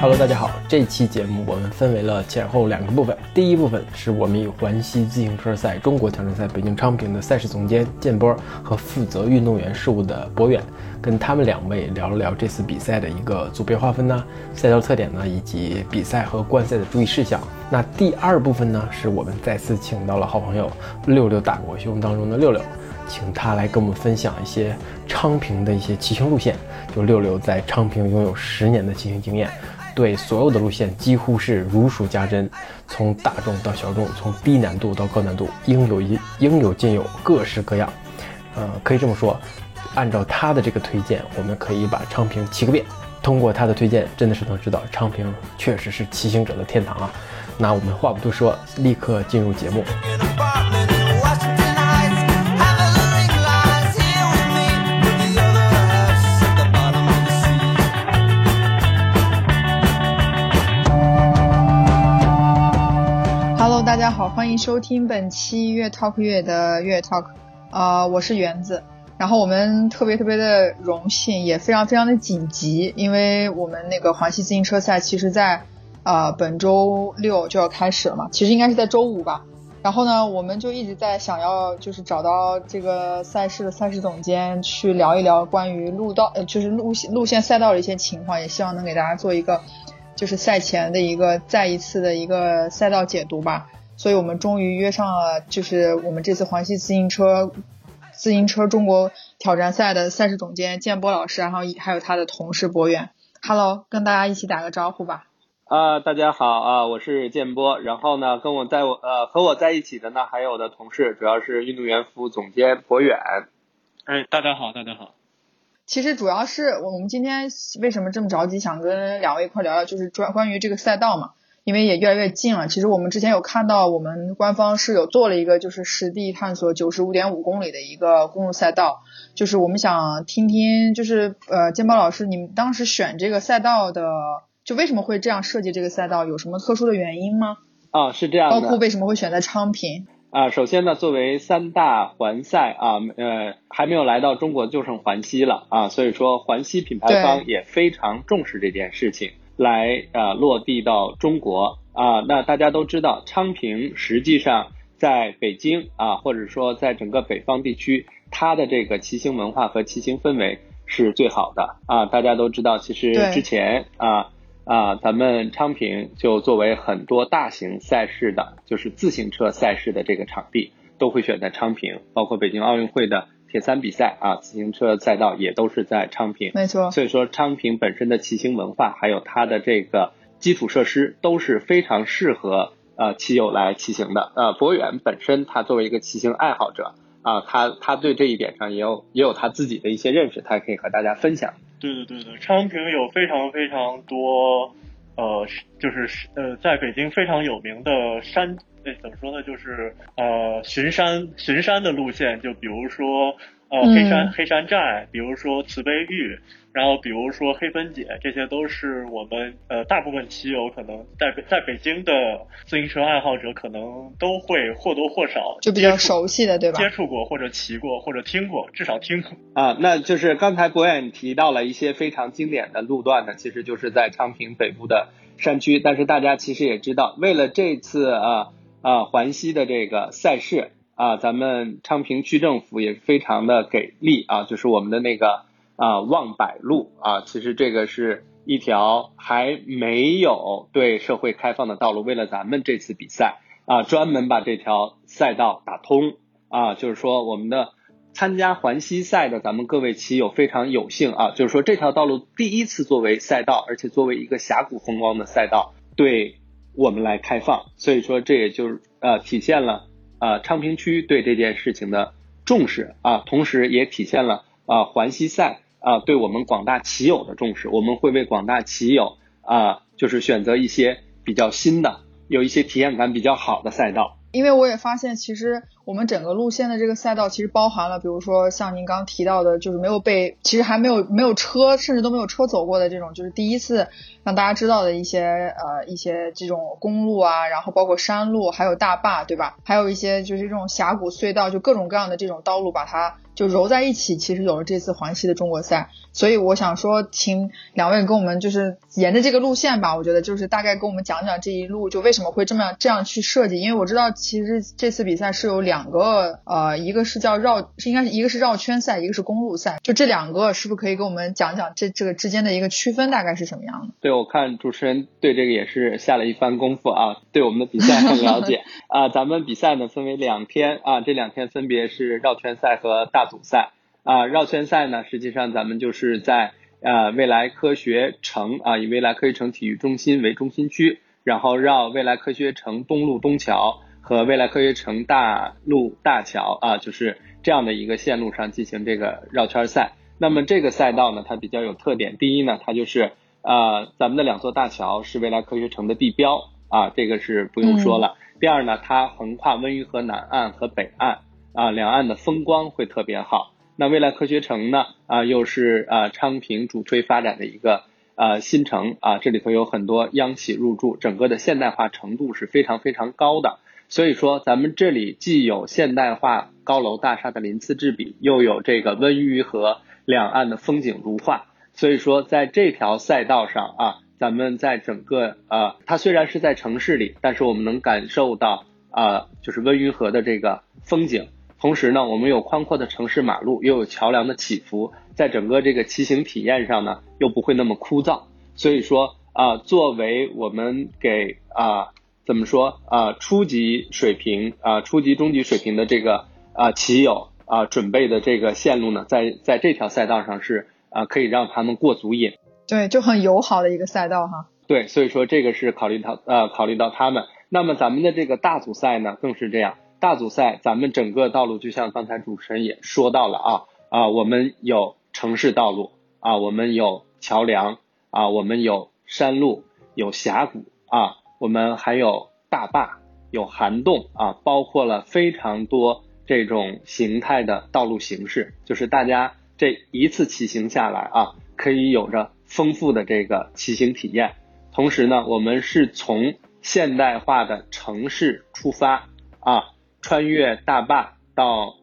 Hello，大家好。这期节目我们分为了前后两个部分。第一部分是我们与环西自行车赛中国挑战赛北京昌平的赛事总监建波和负责运动员事务的博远，跟他们两位聊了聊这次比赛的一个组别划分呢、赛道特点呢，以及比赛和观赛的注意事项。那第二部分呢，是我们再次请到了好朋友六六大国兄当中的六六，请他来跟我们分享一些昌平的一些骑行路线。就六六在昌平拥有十年的骑行经验。对所有的路线几乎是如数家珍，从大众到小众，从低难度到高难度，应有一应有尽有，各式各样。呃，可以这么说，按照他的这个推荐，我们可以把昌平骑个遍。通过他的推荐，真的是能知道昌平确实是骑行者的天堂啊。那我们话不多说，立刻进入节目。大家好，欢迎收听本期越 talk 越的越 talk，呃，我是园子，然后我们特别特别的荣幸，也非常非常的紧急，因为我们那个环西自行车赛，其实在呃本周六就要开始了嘛，其实应该是在周五吧，然后呢，我们就一直在想要就是找到这个赛事的赛事总监去聊一聊关于路道，呃，就是路线路线赛道的一些情况，也希望能给大家做一个就是赛前的一个再一次的一个赛道解读吧。所以我们终于约上了，就是我们这次环西自行车自行车中国挑战赛的赛事总监建波老师，然后还有他的同事博远。Hello，跟大家一起打个招呼吧。啊，大家好啊，我是建波。然后呢，跟我在我呃和我在一起的呢，还有我的同事，主要是运动员服务总监博远。哎，大家好，大家好。其实主要是我们今天为什么这么着急，想跟两位一块聊聊，就是专关于这个赛道嘛。因为也越来越近了。其实我们之前有看到，我们官方是有做了一个就是实地探索九十五点五公里的一个公路赛道。就是我们想听听，就是呃，建宝老师，你们当时选这个赛道的，就为什么会这样设计这个赛道？有什么特殊的原因吗？啊，是这样的。包括为什么会选在昌平？啊，首先呢，作为三大环赛啊，呃，还没有来到中国就剩环西了啊，所以说环西品牌方也非常重视这件事情。来啊，落地到中国啊，那大家都知道，昌平实际上在北京啊，或者说在整个北方地区，它的这个骑行文化和骑行氛围是最好的啊。大家都知道，其实之前啊啊，咱们昌平就作为很多大型赛事的，就是自行车赛事的这个场地，都会选在昌平，包括北京奥运会的。铁三比赛啊，自行车赛道也都是在昌平，没错。所以说昌平本身的骑行文化，还有它的这个基础设施，都是非常适合呃骑友来骑行的。呃，博远本身他作为一个骑行爱好者啊，他他对这一点上也有也有他自己的一些认识，他可以和大家分享。对对对对，昌平有非常非常多呃，就是呃，在北京非常有名的山。怎么说呢？就是呃，巡山巡山的路线，就比如说呃黑山黑山寨，比如说慈悲玉，然后比如说黑分解，这些都是我们呃大部分骑友可能在在北京的自行车爱好者可能都会或多或少就比较熟悉的对吧？接触过或者骑过或者听过，至少听过啊。那就是刚才博远提到了一些非常经典的路段呢，其实就是在昌平北部的山区。但是大家其实也知道，为了这次啊。啊，环西的这个赛事啊，咱们昌平区政府也是非常的给力啊，就是我们的那个啊望百路啊，其实这个是一条还没有对社会开放的道路，为了咱们这次比赛啊，专门把这条赛道打通啊，就是说我们的参加环西赛的咱们各位骑友非常有幸啊，就是说这条道路第一次作为赛道，而且作为一个峡谷风光的赛道，对。我们来开放，所以说这也就是呃体现了啊昌平区对这件事情的重视啊，同时也体现了啊环西赛啊对我们广大骑友的重视。我们会为广大骑友啊就是选择一些比较新的、有一些体验感比较好的赛道因为我也发现，其实我们整个路线的这个赛道，其实包含了，比如说像您刚提到的，就是没有被，其实还没有没有车，甚至都没有车走过的这种，就是第一次让大家知道的一些呃一些这种公路啊，然后包括山路，还有大坝，对吧？还有一些就是这种峡谷隧道，就各种各样的这种道路，把它。就揉在一起，其实有了这次环西的中国赛，所以我想说，请两位跟我们就是沿着这个路线吧，我觉得就是大概跟我们讲讲这一路就为什么会这么这样去设计，因为我知道其实这次比赛是有两个，呃，一个是叫绕，是应该是一个是绕圈赛，一个是公路赛，就这两个是不是可以给我们讲讲这这个之间的一个区分大概是什么样的？对，我看主持人对这个也是下了一番功夫啊，对我们的比赛很了解 啊。咱们比赛呢分为两天啊，这两天分别是绕圈赛和大。组赛啊，绕圈赛呢，实际上咱们就是在呃未来科学城啊，以未来科学城体育中心为中心区，然后绕未来科学城东路东桥和未来科学城大路大桥啊，就是这样的一个线路上进行这个绕圈赛。那么这个赛道呢，它比较有特点，第一呢，它就是呃咱们的两座大桥是未来科学城的地标啊，这个是不用说了。第二呢，它横跨温榆河南岸和北岸。啊，两岸的风光会特别好。那未来科学城呢？啊，又是啊昌平主推发展的一个呃新城啊，这里头有很多央企入驻，整个的现代化程度是非常非常高的。所以说，咱们这里既有现代化高楼大厦的鳞次栉比，又有这个温榆河两岸的风景如画。所以说，在这条赛道上啊，咱们在整个呃，它虽然是在城市里，但是我们能感受到啊，就是温榆河的这个风景。同时呢，我们有宽阔的城市马路，又有桥梁的起伏，在整个这个骑行体验上呢，又不会那么枯燥。所以说啊，作为我们给啊怎么说啊初级水平啊初级中级水平的这个啊骑友啊准备的这个线路呢，在在这条赛道上是啊可以让他们过足瘾。对，就很友好的一个赛道哈。对，所以说这个是考虑到呃考虑到他们。那么咱们的这个大组赛呢，更是这样。大组赛，咱们整个道路就像刚才主持人也说到了啊啊，我们有城市道路啊，我们有桥梁啊，我们有山路，有峡谷啊，我们还有大坝，有涵洞啊，包括了非常多这种形态的道路形式，就是大家这一次骑行下来啊，可以有着丰富的这个骑行体验。同时呢，我们是从现代化的城市出发啊。穿越大坝到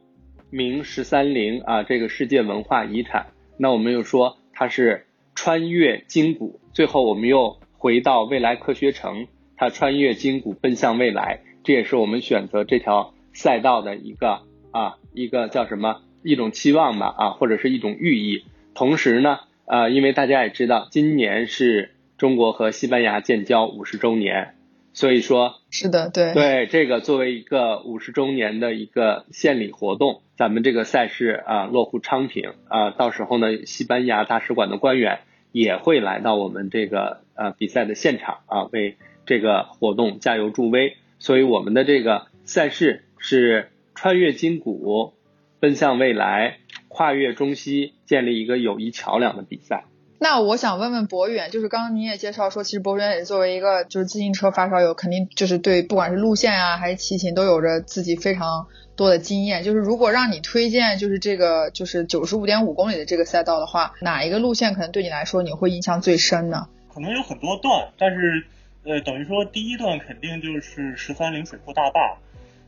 明十三陵啊，这个世界文化遗产。那我们又说它是穿越金谷，最后我们又回到未来科学城，它穿越筋骨奔向未来，这也是我们选择这条赛道的一个啊一个叫什么一种期望吧啊，或者是一种寓意。同时呢，呃，因为大家也知道，今年是中国和西班牙建交五十周年。所以说，是的，对对，这个作为一个五十周年的一个献礼活动，咱们这个赛事啊落户昌平啊，到时候呢，西班牙大使馆的官员也会来到我们这个呃比赛的现场啊，为这个活动加油助威。所以我们的这个赛事是穿越金谷，奔向未来，跨越中西，建立一个友谊桥梁的比赛。那我想问问博远，就是刚刚你也介绍说，其实博远也作为一个就是自行车发烧友，肯定就是对不管是路线啊还是骑行都有着自己非常多的经验。就是如果让你推荐，就是这个就是九十五点五公里的这个赛道的话，哪一个路线可能对你来说你会印象最深呢？可能有很多段，但是呃，等于说第一段肯定就是十三陵水库大坝。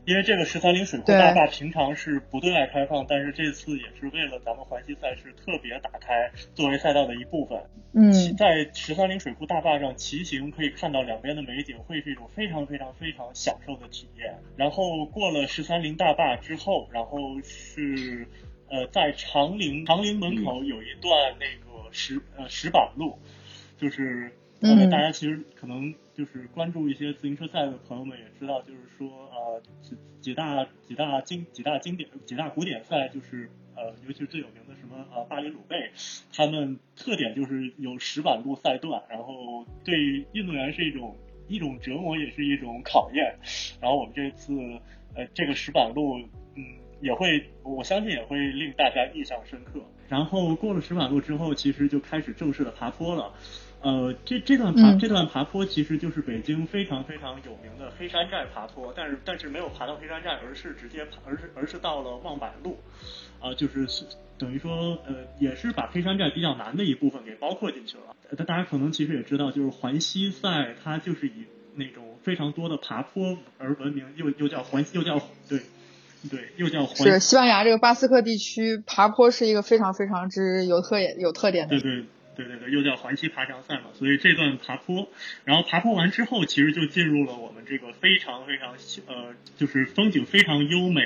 因为这个十三陵水库大坝平常是不对外开放，但是这次也是为了咱们环西赛事特别打开，作为赛道的一部分。嗯，在十三陵水库大坝上骑行，可以看到两边的美景，会是一种非常非常非常享受的体验。然后过了十三陵大坝之后，然后是呃在长陵长陵门口有一段那个石呃石板路，就是呃大家其实可能。就是关注一些自行车赛的朋友们也知道，就是说呃几几大几大经几大经典几大古典赛，就是呃尤其是最有名的什么呃巴黎鲁贝，他们特点就是有石板路赛段，然后对运动员是一种一种折磨，也是一种考验。然后我们这次呃这个石板路嗯也会我相信也会令大家印象深刻。然后过了石板路之后，其实就开始正式的爬坡了。呃，这这段爬这段爬坡其实就是北京非常非常有名的黑山寨爬坡，但是但是没有爬到黑山寨，而是直接爬，而是而是到了望柏路，啊，就是等于说呃也是把黑山寨比较难的一部分给包括进去了。大大家可能其实也知道，就是环西赛它就是以那种非常多的爬坡而闻名，又又叫环又叫对对又叫环是西班牙这个巴斯克地区爬坡是一个非常非常之有特点有特点的。对对。对对对，又叫环西爬墙赛嘛，所以这段爬坡，然后爬坡完之后，其实就进入了我们这个非常非常呃，就是风景非常优美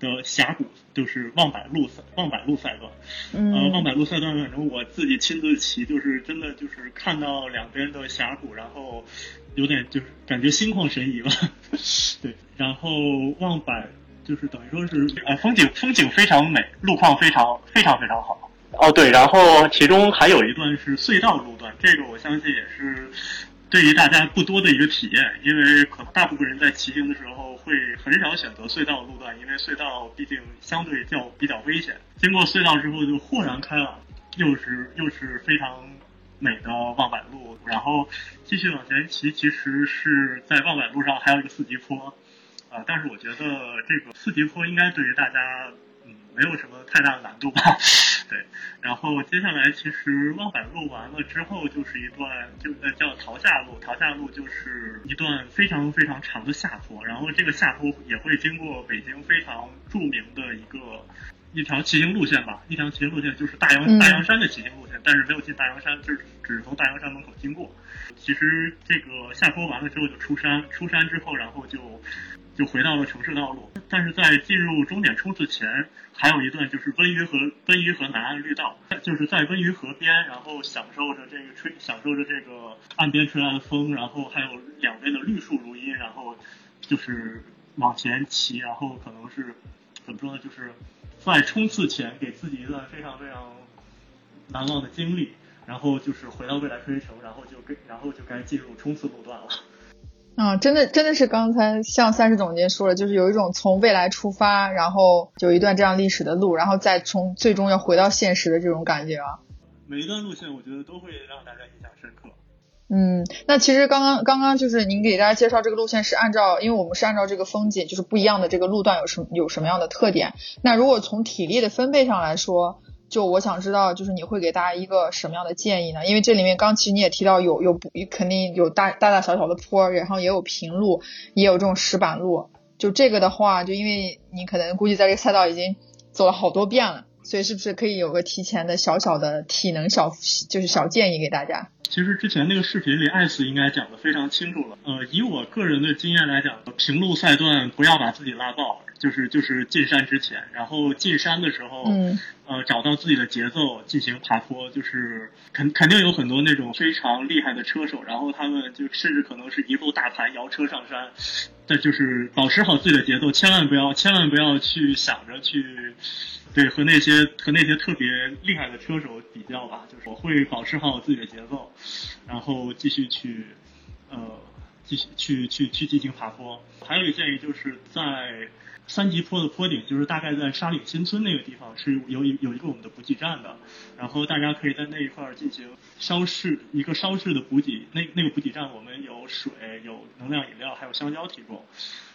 的峡谷，就是望柏路赛望柏路赛段。呃，望柏路赛段，反正我自己亲自骑，就是真的就是看到两边的峡谷，然后有点就是感觉心旷神怡吧。对，然后望柏就是等于说是呃风景风景非常美，路况非常非常非常好。哦，对，然后其中还有一段是隧道路段，这个我相信也是对于大家不多的一个体验，因为可能大部分人在骑行的时候会很少选择隧道路段，因为隧道毕竟相对较比较危险。经过隧道之后就豁然开朗，又是又是非常美的望柏路，然后继续往前骑，其实是在望柏路上还有一个四级坡，啊，但是我觉得这个四级坡应该对于大家嗯。没有什么太大的难度吧，对。然后接下来其实望海路完了之后，就是一段就呃叫桃下路，桃下路就是一段非常非常长的下坡。然后这个下坡也会经过北京非常著名的一个一条骑行路线吧，一条骑行路线就是大洋大洋山的骑行路线，但是没有进大洋山，就是只是从大洋山门口经过。其实这个下坡完了之后就出山，出山之后然后就。就回到了城市道路，但是在进入终点冲刺前，还有一段就是温榆河温榆河南岸绿道，就是在温榆河边，然后享受着这个吹，享受着这个岸边吹来的风，然后还有两边的绿树如茵，然后就是往前骑，然后可能是怎么说呢？就是在冲刺前给自己一段非常非常难忘的经历，然后就是回到未来科学城，然后就跟然后就该进入冲刺路段了。嗯，真的真的是刚才像三十总监说了，就是有一种从未来出发，然后有一段这样历史的路，然后再从最终要回到现实的这种感觉啊。每一段路线，我觉得都会让大家印象深刻。嗯，那其实刚刚刚刚就是您给大家介绍这个路线是按照，因为我们是按照这个风景，就是不一样的这个路段有什有什么样的特点。那如果从体力的分配上来说，就我想知道，就是你会给大家一个什么样的建议呢？因为这里面刚其实你也提到有有不肯定有大大大小小的坡，然后也有平路，也有这种石板路。就这个的话，就因为你可能估计在这个赛道已经走了好多遍了，所以是不是可以有个提前的小小的体能小就是小建议给大家？其实之前那个视频里艾斯应该讲的非常清楚了。呃，以我个人的经验来讲，平路赛段不要把自己拉爆。就是就是进山之前，然后进山的时候，呃，找到自己的节奏进行爬坡，就是肯肯定有很多那种非常厉害的车手，然后他们就甚至可能是一路大盘摇车上山，但就是保持好自己的节奏，千万不要千万不要去想着去，对和那些和那些特别厉害的车手比较吧，就是我会保持好我自己的节奏，然后继续去，呃，继续去去去进行爬坡。还有一个建议就是在。三级坡的坡顶就是大概在沙岭新村那个地方是有有一个我们的补给站的，然后大家可以在那一块儿进行稍事一个稍事的补给。那那个补给站我们有水、有能量饮料，还有香蕉提供。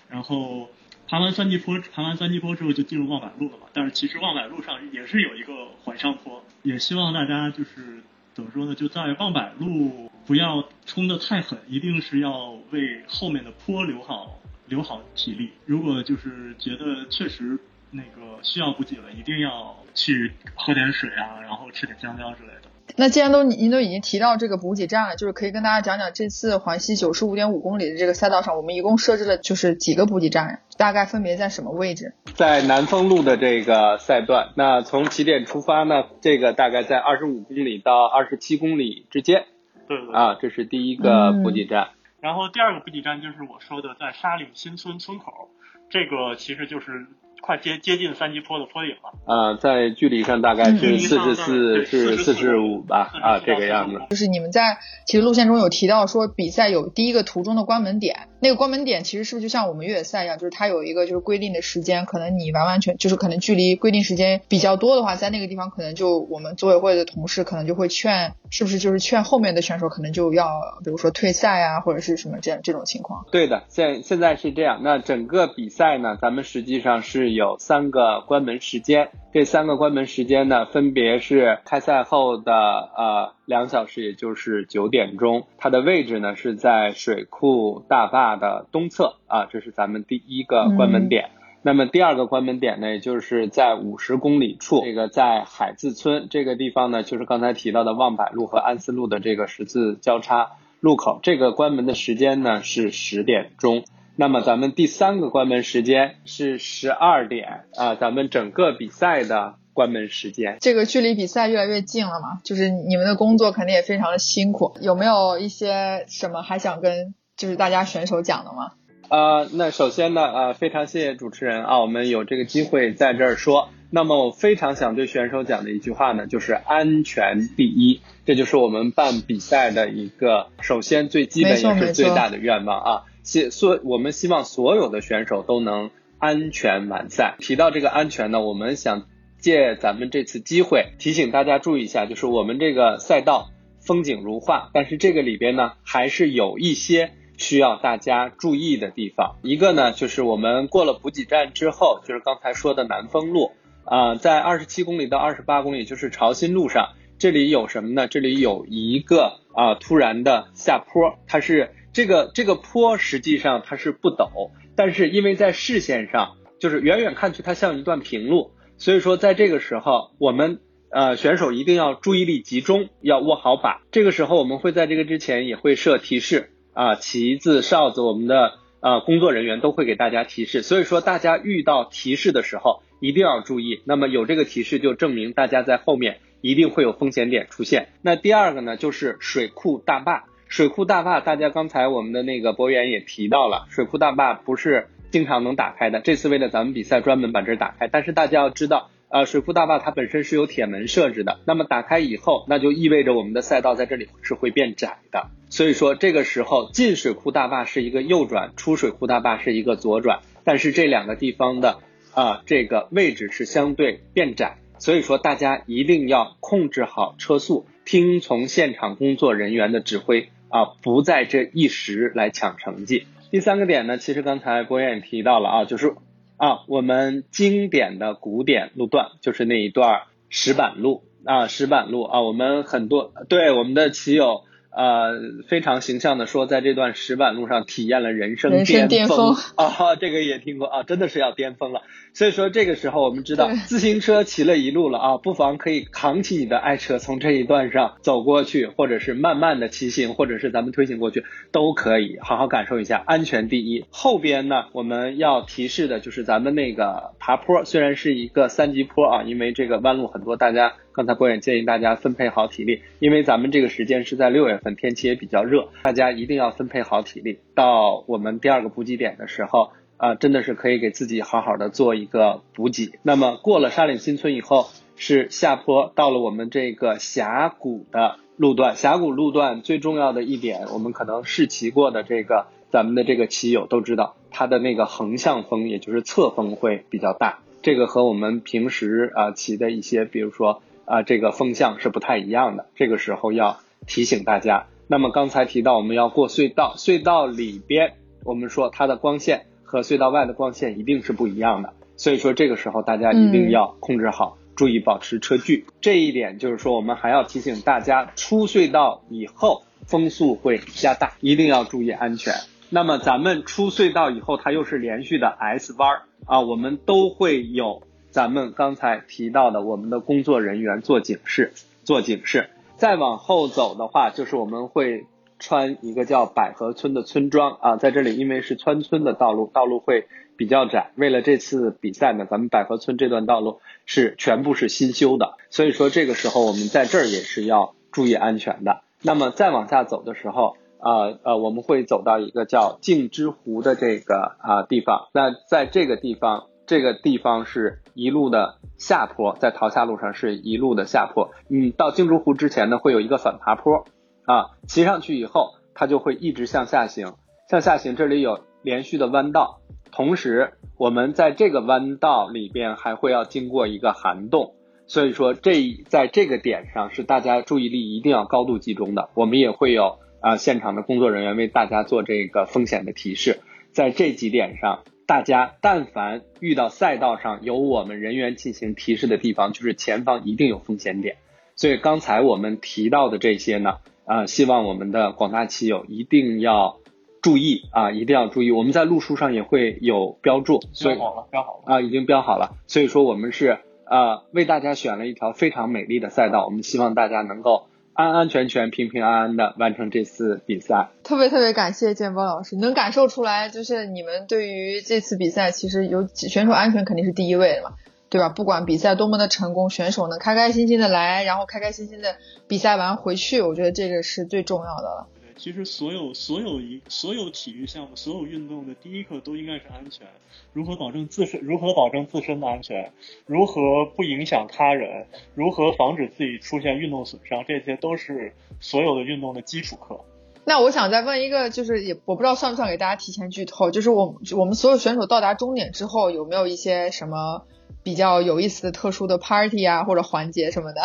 然后爬完三级坡，爬完三级坡之后就进入望百路了嘛。但是其实望百路上也是有一个缓上坡，也希望大家就是怎么说呢？就在望百路不要冲得太狠，一定是要为后面的坡留好。留好体力，如果就是觉得确实那个需要补给了，一定要去喝点水啊，然后吃点香蕉之类的。那既然都您都已经提到这个补给站了，就是可以跟大家讲讲这次环西九十五点五公里的这个赛道上，我们一共设置了就是几个补给站，大概分别在什么位置？在南丰路的这个赛段，那从起点出发呢，这个大概在二十五公里到二十七公里之间。对对。啊，这是第一个补给站。然后第二个补给站就是我说的在沙岭新村村口，这个其实就是快接接近三级坡的坡顶了。呃，在距离上大概嗯是四十四对至四十五吧，啊，这个样子。就是你们在其实路线中有提到说比赛有第一个途中的关门点，那个关门点其实是不是就像我们越野赛一样，就是它有一个就是规定的时间，可能你完完全就是可能距离规定时间比较多的话，在那个地方可能就我们组委会的同事可能就会劝，是不是就是劝后面的选手可能就要比如说退赛啊，或者是什么这样这种情况？对的，现现在是这样。那整个比赛呢，咱们实际上是有三个关门时间。这三个关门时间呢，分别是开赛后的呃两小时，也就是九点钟。它的位置呢是在水库大坝的东侧啊，这是咱们第一个关门点。那么第二个关门点呢，也就是在五十公里处，这个在海字村这个地方呢，就是刚才提到的望百路和安思路的这个十字交叉路口。这个关门的时间呢是十点钟。那么咱们第三个关门时间是十二点啊，咱们整个比赛的关门时间。这个距离比赛越来越近了嘛，就是你们的工作肯定也非常的辛苦，有没有一些什么还想跟就是大家选手讲的吗？呃，那首先呢，呃，非常谢谢主持人啊，我们有这个机会在这儿说。那么我非常想对选手讲的一句话呢，就是安全第一，这就是我们办比赛的一个首先最基本也是最大的愿望啊。希所我们希望所有的选手都能安全完赛。提到这个安全呢，我们想借咱们这次机会提醒大家注意一下，就是我们这个赛道风景如画，但是这个里边呢还是有一些需要大家注意的地方。一个呢就是我们过了补给站之后，就是刚才说的南丰路啊、在二十七公里到二十八公里，就是潮新路上，这里有什么呢？这里有一个啊、突然的下坡，它是这个这个坡实际上它是不陡，但是因为在视线上，就是远远看去它像一段平路，所以说在这个时候我们。呃，选手一定要注意力集中，要握好把。这个时候，我们会在这个之前也会设提示啊，旗子、哨子，我们的呃工作人员都会给大家提示。所以说，大家遇到提示的时候一定要注意。那么有这个提示，就证明大家在后面一定会有风险点出现。那第二个呢，就是水库大坝。水库大坝，大家刚才我们的那个博远也提到了，水库大坝不是经常能打开的。这次为了咱们比赛，专门把这打开。但是大家要知道。呃，水库大坝它本身是有铁门设置的，那么打开以后，那就意味着我们的赛道在这里是会变窄的。所以说这个时候进水库大坝是一个右转，出水库大坝是一个左转，但是这两个地方的啊、这个位置是相对变窄，所以说大家一定要控制好车速，听从现场工作人员的指挥啊，不在这一时来抢成绩。第三个点呢，其实刚才郭燕也提到了啊，就是。啊，我们经典的古典路段就是那一段石板路啊，石板路啊，我们很多对我们的骑友呃非常形象的说，在这段石板路上体验了人生巅峰峰 啊，这个也听过啊，真的是要巅峰了。所以说这个时候我们知道自行车骑了一路了啊，不妨可以扛起你的爱车，从这一段上走过去，或者是慢慢的骑行，或者是咱们推行过去都可以，好好感受一下，安全第一。后边呢，我们要提示的就是咱们那个爬坡，虽然是一个三级坡啊，因为这个弯路很多，大家刚才郭远建议大家分配好体力，因为咱们这个时间是在六月份，天气也比较热，大家一定要分配好体力。到我们第二个补给点的时候。啊、真的是可以给自己好好的做一个补给。那么过了沙岭新村以后，是下坡，到了我们这个峡谷的路段。峡谷路段最重要的一点，我们可能试骑过的这个咱们的这个骑友都知道，它的那个横向风，也就是侧风会比较大。这个和我们平时啊、骑的一些，比如说啊、这个风向是不太一样的。这个时候要提醒大家。那么刚才提到我们要过隧道，隧道里边我们说它的光线和隧道外的光线一定是不一样的，所以说这个时候大家一定要控制好，注意保持车距。这一点就是说我们还要提醒大家，出隧道以后风速会加大，一定要注意安全。那么咱们出隧道以后，它又是连续的 S 弯儿啊，我们都会有咱们刚才提到的我们的工作人员做警示，做警示。再往后走的话，就是我们会穿一个叫百合村的村庄啊，在这里因为是穿村的道路，道路会比较窄。为了这次比赛呢，咱们百合村这段道路是全部是新修的，所以说这个时候我们在这儿也是要注意安全的。那么再往下走的时候，呃呃，我们会走到一个叫镜之湖的这个啊、地方。那在这个地方这个地方是一路的下坡，在桃下路上是一路的下坡。嗯，到镜珠湖之前呢，会有一个反爬坡，啊，骑上去以后，它就会一直向下行，向下行。这里有连续的弯道，同时我们在这个弯道里边还会要经过一个涵洞。所以说，这在这个点上是大家注意力一定要高度集中的。我们也会有啊现场的工作人员为大家做这个风险的提示。在这几点上，大家但凡遇到赛道上有我们人员进行提示的地方，就是前方一定有风险点。所以刚才我们提到的这些呢，啊，希望我们的广大骑友一定要注意啊，一定要注意。我们在路书上也会有标注，标好了，标好了啊，已经标好了。所以说我们是。呃，为大家选了一条非常美丽的赛道，我们希望大家能够安安全全、平平安安的完成这次比赛。特别特别感谢建波老师，能感受出来，就是你们对于这次比赛，其实有选手安全肯定是第一位的嘛，对吧？不管比赛多么的成功，选手能开开心心的来，然后开开心心的比赛完回去，我觉得这个是最重要的了。其实所有所有一所有体育项目所有运动的第一课都应该是安全，如何保证自身如何保证自身的安全，如何不影响他人，如何防止自己出现运动损伤，这些都是所有的运动的基础课。那我想再问一个，就是也我不知道算不算给大家提前剧透，就是我我们所有选手到达终点之后，有没有一些什么比较有意思的特殊的 party 啊或者环节什么的？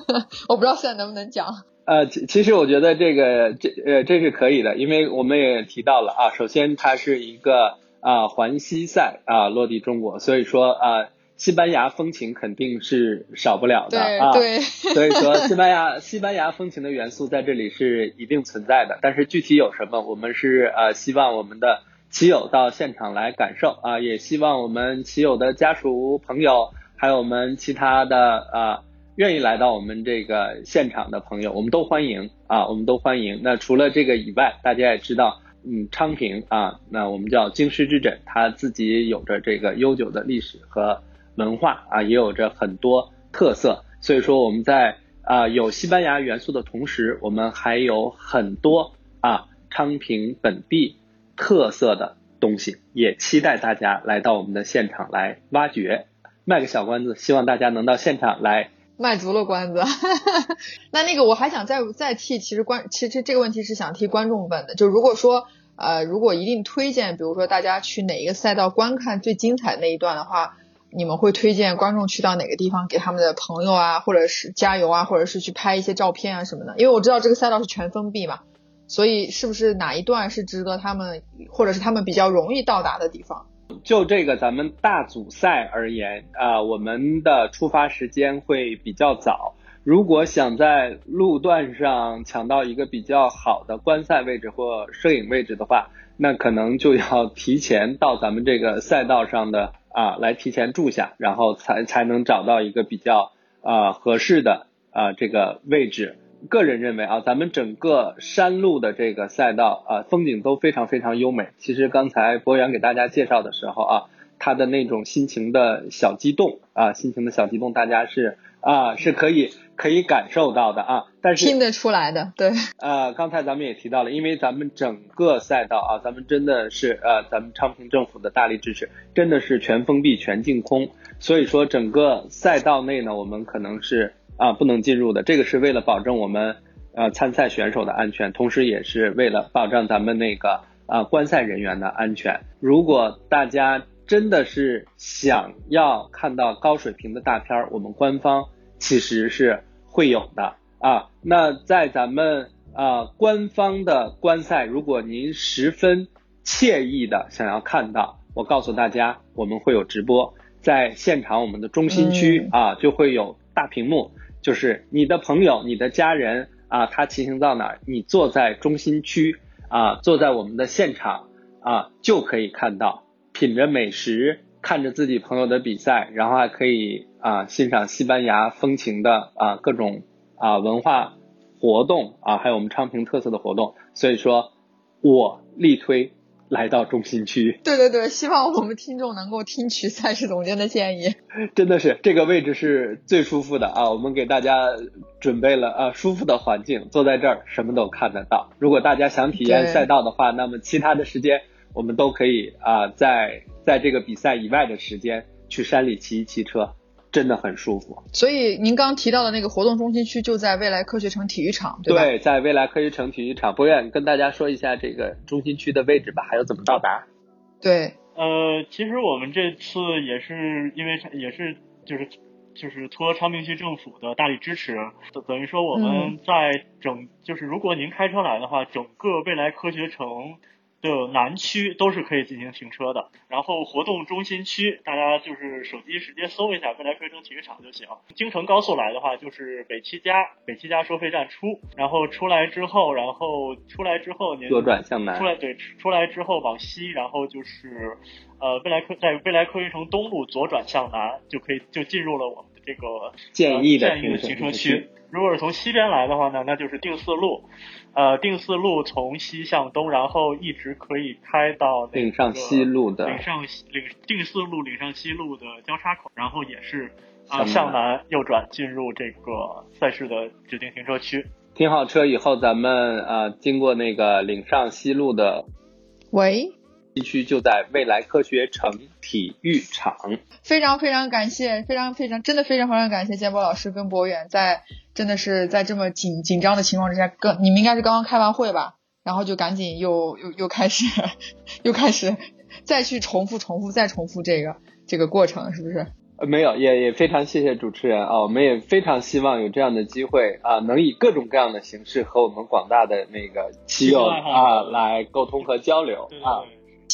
我不知道现在能不能讲。呃，其其实我觉得这个这呃这是可以的，因为我们也提到了啊，首先它是一个啊环西赛啊落地中国，所以说啊西班牙风情肯定是少不了的啊，对，所以说西班牙西班牙风情的元素在这里是一定存在的，但是具体有什么，我们是呃希望我们的骑友到现场来感受啊，也希望我们骑友的家属朋友还有我们其他的啊。愿意来到我们这个现场的朋友，我们都欢迎啊，我们都欢迎。那除了这个以外，大家也知道，嗯，昌平啊，那我们叫京师之枕，它自己有着这个悠久的历史和文化啊，也有着很多特色。所以说我们在啊有西班牙元素的同时，我们还有很多啊昌平本地特色的东西，也期待大家来到我们的现场来挖掘。卖个小关子，希望大家能到现场来。卖足了关子，那那个我还想再再替，其实观其实这个问题是想替观众问的，就如果说呃如果一定推荐，比如说大家去哪一个赛道观看最精彩那一段的话，你们会推荐观众去到哪个地方给他们的朋友啊，或者是加油啊，或者是去拍一些照片啊什么的？因为我知道这个赛道是全封闭嘛，所以是不是哪一段是值得他们，或者是他们比较容易到达的地方？就这个咱们大组赛而言啊，我们的出发时间会比较早。如果想在路段上抢到一个比较好的观赛位置或摄影位置的话，那可能就要提前到咱们这个赛道上的啊来提前住下，然后才才能找到一个比较啊合适的啊这个位置。个人认为啊，咱们整个山路的这个赛道啊，风景都非常非常优美。其实刚才博源给大家介绍的时候啊，他的那种心情的小激动啊，心情的小激动，大家是啊是可以可以感受到的啊。但是听得出来的，对。呃，刚才咱们也提到了，因为咱们整个赛道啊，咱们真的是呃，咱们昌平政府的大力支持，真的是全封闭、全净空。所以说，整个赛道内呢，我们可能是。啊，不能进入的，这个是为了保证我们呃参赛选手的安全，同时也是为了保障咱们那个啊观赛人员的安全。如果大家真的是想要看到高水平的大片儿，我们官方其实是会有的啊。那在咱们啊官方的观赛，如果您十分惬意的想要看到，我告诉大家，我们会有直播，在现场我们的中心区啊就会有大屏幕。就是你的朋友、你的家人啊，他骑行到哪儿，你坐在中心区啊，坐在我们的现场啊，就可以看到，品着美食，看着自己朋友的比赛，然后还可以啊欣赏西班牙风情的啊各种啊文化活动啊，还有我们昌平特色的活动。所以说，我力推。来到中心区，对对对，希望我们听众能够听取赛事总监的建议。真的是这个位置是最舒服的啊！我们给大家准备了啊舒服的环境，坐在这儿什么都看得到。如果大家想体验赛道的话，那么其他的时间我们都可以啊在在这个比赛以外的时间去山里骑一骑车，真的很舒服。所以您刚提到的那个活动中心区就在未来科学城体育场，对吧？对，在未来科学城体育场。博远跟大家说一下这个中心区的位置吧，还有怎么到达。对，呃，其实我们这次也是因为也是就是就是托昌平区政府的大力支持，等等于说我们在整就是如果您开车来的话，整个未来科学城。的南区都是可以进行停车的，然后活动中心区，大家就是手机直接搜一下未来科学城体育场就行。京承高速来的话，就是北七家北七家收费站出，然后出来之后，然后出来之后您左转向南，出来对，出来之后往西，然后就是呃未来科在未来科学城东路左转向南就可以就进入了我们的这个建议的停车区。如果是从西边来的话呢，那就是定四路。呃，定四路从西向东，然后一直可以开到岭上西路的岭上岭定四路岭上西路的交叉口，然后也是啊向南右转进入这个赛事的指定停车区。停好车以后，咱们啊经过那个岭上西路的喂。地区就在未来科学城体育场。非常非常感谢，非常非常真的非常非常感谢建波老师跟博远，在真的是在这么紧紧张的情况之下，刚你们应该是刚刚开完会吧，然后就赶紧又又又开始 又开始再去重复重复再重复这个这个过程，是不是？呃，没有，也也非常谢谢主持人啊，我们也非常希望有这样的机会啊，能以各种各样的形式和我们广大的那个骑友啊来沟通和交流啊。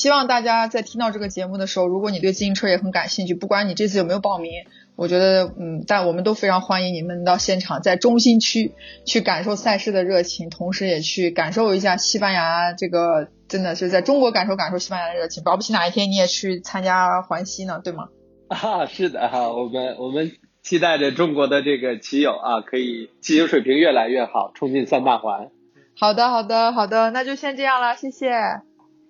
希望大家在听到这个节目的时候，如果你对自行车也很感兴趣，不管你这次有没有报名，我觉得，嗯，但我们都非常欢迎你们到现场，在中心区 去感受赛事的热情，同时也去感受一下西班牙这个，真的是在中国感受感受西班牙的热情。保不齐哪一天你也去参加环西呢，对吗？啊，是的哈，我们我们期待着中国的这个骑友啊，可以骑行水平越来越好，冲进三大环。好的，好的，好的，那就先这样了，谢谢。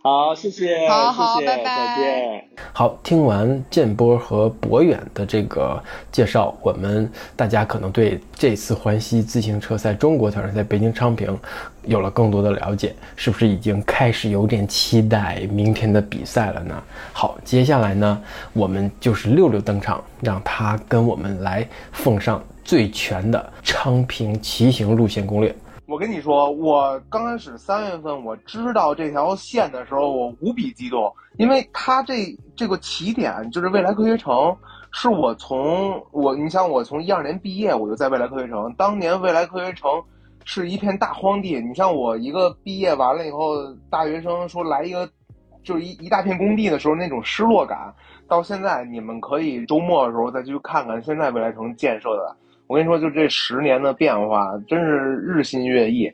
好，谢谢，好好，拜拜，再见。好，听完建波和博远的这个介绍，我们大家可能对这次环西自行车赛中国挑战赛北京昌平有了更多的了解，是不是已经开始有点期待明天的比赛了呢？好，接下来呢，我们就是六六登场，让他跟我们来奉上最全的昌平骑行路线攻略。我跟你说，我刚开始三月份我知道这条线的时候，我无比激动，因为它这这个起点就是未来科学城，是我从我你像我从一二年毕业，我就在未来科学城。当年未来科学城是一片大荒地，你像我一个毕业完了以后，大学生说来一个就是一一大片工地的时候那种失落感，到现在你们可以周末的时候再去看看现在未来城建设的。我跟你说，就这十年的变化，真是日新月异。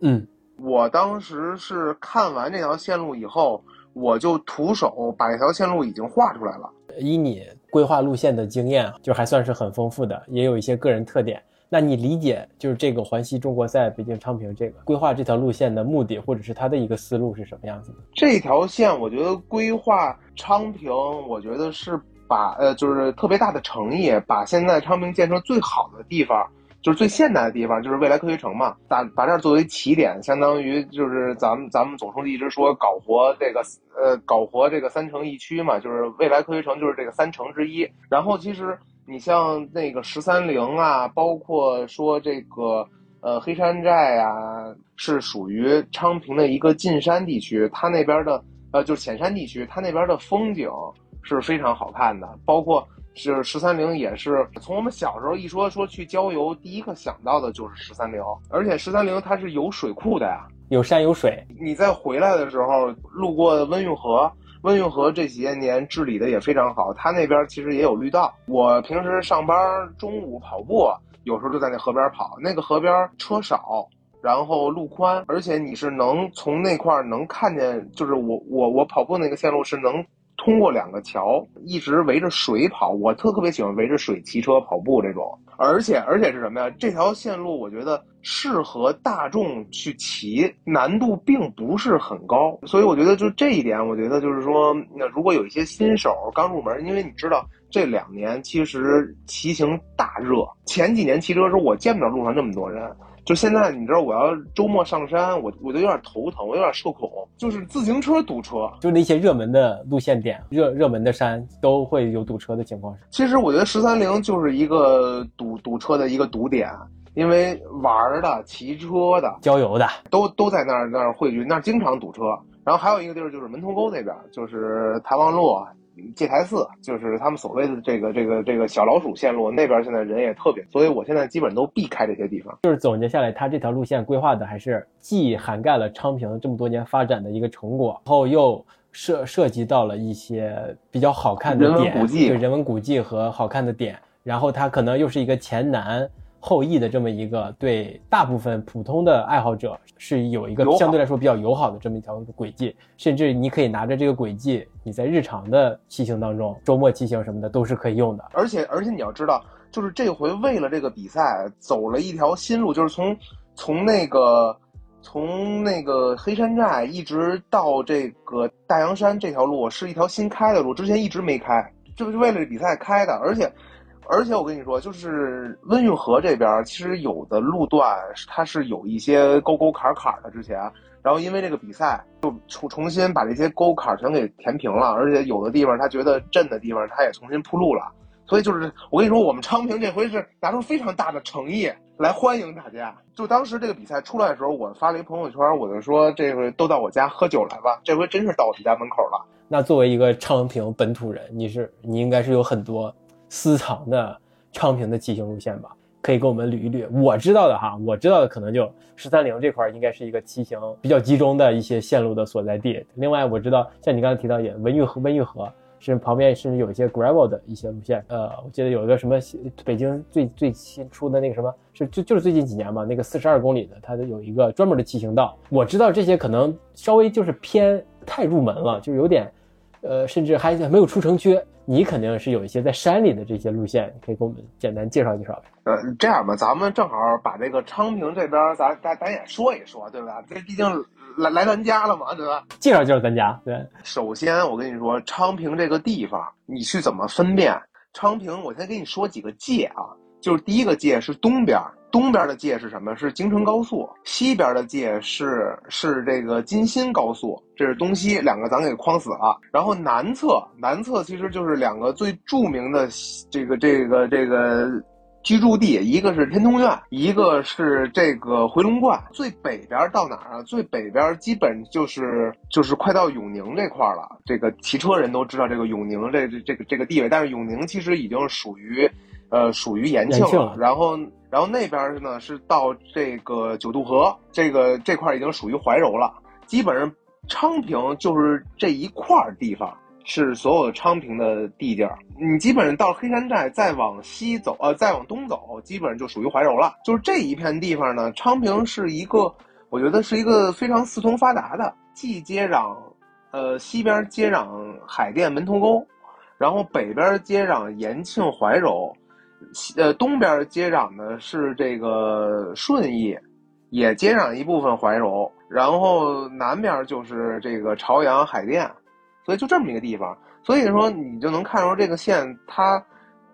嗯，我当时是看完这条线路以后，我就徒手把这条线路已经画出来了。以你规划路线的经验，就还算是很丰富的，也有一些个人特点。那你理解，就是这个环西中国赛北京昌平这个规划这条路线的目的，或者是它的一个思路是什么样子的？这条线，我觉得规划昌平，我觉得是。把呃，就是特别大的诚意，把现在昌平建设最好的地方，就是最现代的地方，就是未来科学城嘛，把把这儿作为起点，相当于就是咱们咱们总书记一直说搞活这个呃搞活这个三城一区嘛，就是未来科学城就是这个三城之一。然后其实你像那个十三陵啊，包括说这个呃黑山寨啊，是属于昌平的一个近山地区，它那边的呃就是浅山地区，它那边的风景。是非常好看的，包括是十三陵，也是从我们小时候一说说去郊游，第一个想到的就是十三陵。而且十三陵它是有水库的呀，有山有水。你在回来的时候路过温运河，温运河这几些年治理的也非常好，它那边其实也有绿道。我平时上班中午跑步，有时候就在那河边跑，那个河边车少，然后路宽，而且你是能从那块能看见，就是我我我跑步那个线路是能。通过两个桥，一直围着水跑，我特特别喜欢围着水骑车跑步这种，而且而且是什么呀？这条线路我觉得适合大众去骑，难度并不是很高，所以我觉得就这一点，我觉得就是说，那如果有一些新手刚入门，因为你知道这两年其实骑行大热，前几年骑车时候我见不着路上那么多人。就现在你知道，我要周末上山，我我就有点头疼，我有点社恐，就是自行车堵车。就那些热门的路线点、热热门的山都会有堵车的情况。其实我觉得十三陵就是一个堵堵车的一个堵点，因为玩的、骑车的、郊游的都都在那儿那儿汇聚，那儿经常堵车。然后还有一个地儿就是门头沟那边，就是台望路。戒台寺就是他们所谓的这个这个这个小老鼠线路，那边现在人也特别，所以我现在基本都避开这些地方。就是总结下来，它这条路线规划的还是既涵盖了昌平这么多年发展的一个成果，然后又涉涉及到了一些比较好看的点，对人文古迹和好看的点，然后它可能又是一个黔南。后羿的这么一个对大部分普通的爱好者是有一个相对来说比较友好的这么一条轨迹，甚至你可以拿着这个轨迹，你在日常的骑行当中，周末骑行什么的都是可以用的。而且而且你要知道，就是这回为了这个比赛走了一条新路，就是从从那个从那个黑山寨一直到这个大洋山这条路是一条新开的路，之前一直没开，就是为了比赛开的，而且。而且我跟你说，就是温运河这边，其实有的路段它是有一些沟沟坎坎的。之前，然后因为这个比赛，就重重新把这些沟坎全给填平了。而且有的地方他觉得震的地方，他也重新铺路了。所以就是我跟你说，我们昌平这回是拿出非常大的诚意来欢迎大家。就当时这个比赛出来的时候，我发了一个朋友圈，我就说这回都到我家喝酒来吧。这回真是到我们家门口了。那作为一个昌平本土人，你是你应该是有很多。私藏的昌平的骑行路线吧，可以给我们捋一捋。我知道的哈，我知道的可能就十三陵这块应该是一个骑行比较集中的一些线路的所在地。另外，我知道像你刚才提到也文玉河，文玉河是旁边甚至有一些 gravel 的一些路线。呃，我记得有一个什么北京最最新出的那个什么是就就是最近几年嘛，那个四十二公里的，它的有一个专门的骑行道。我知道这些可能稍微就是偏太入门了，就有点。呃，甚至还没有出城区，你肯定是有一些在山里的这些路线，可以给我们简单介绍介绍呗。呃，这样吧，咱们正好把这个昌平这边，咱咱咱也说一说，对吧？这毕竟来来咱家了嘛，对吧？介绍介绍咱家。对，首先我跟你说，昌平这个地方，你去怎么分辨？昌平，我先给你说几个界啊，就是第一个界是东边。东边的界是什么？是京承高速。西边的界是是这个京新高速。这是东西两个，咱给框死了。然后南侧，南侧其实就是两个最著名的这个这个这个居住地，一个是天通苑，一个是这个回龙观。最北边到哪儿啊？最北边基本就是就是快到永宁这块了。这个骑车人都知道这个永宁这这个这个地位，但是永宁其实已经属于。呃，属于延庆了，然后，然后那边呢是到这个九渡河，这个这块已经属于怀柔了。基本上昌平就是这一块地方是所有的昌平的地界儿。你基本上到黑山寨再往西走，呃，再往东走，基本上就属于怀柔了。就是这一片地方呢，昌平是一个，我觉得是一个非常四通发达的，既接壤，呃，西边接壤海淀门头沟，然后北边接壤延庆怀柔。呃，东边接壤的是这个顺义，也接壤一部分怀柔，然后南边就是这个朝阳海淀，所以就这么一个地方。所以说你就能看出这个县，它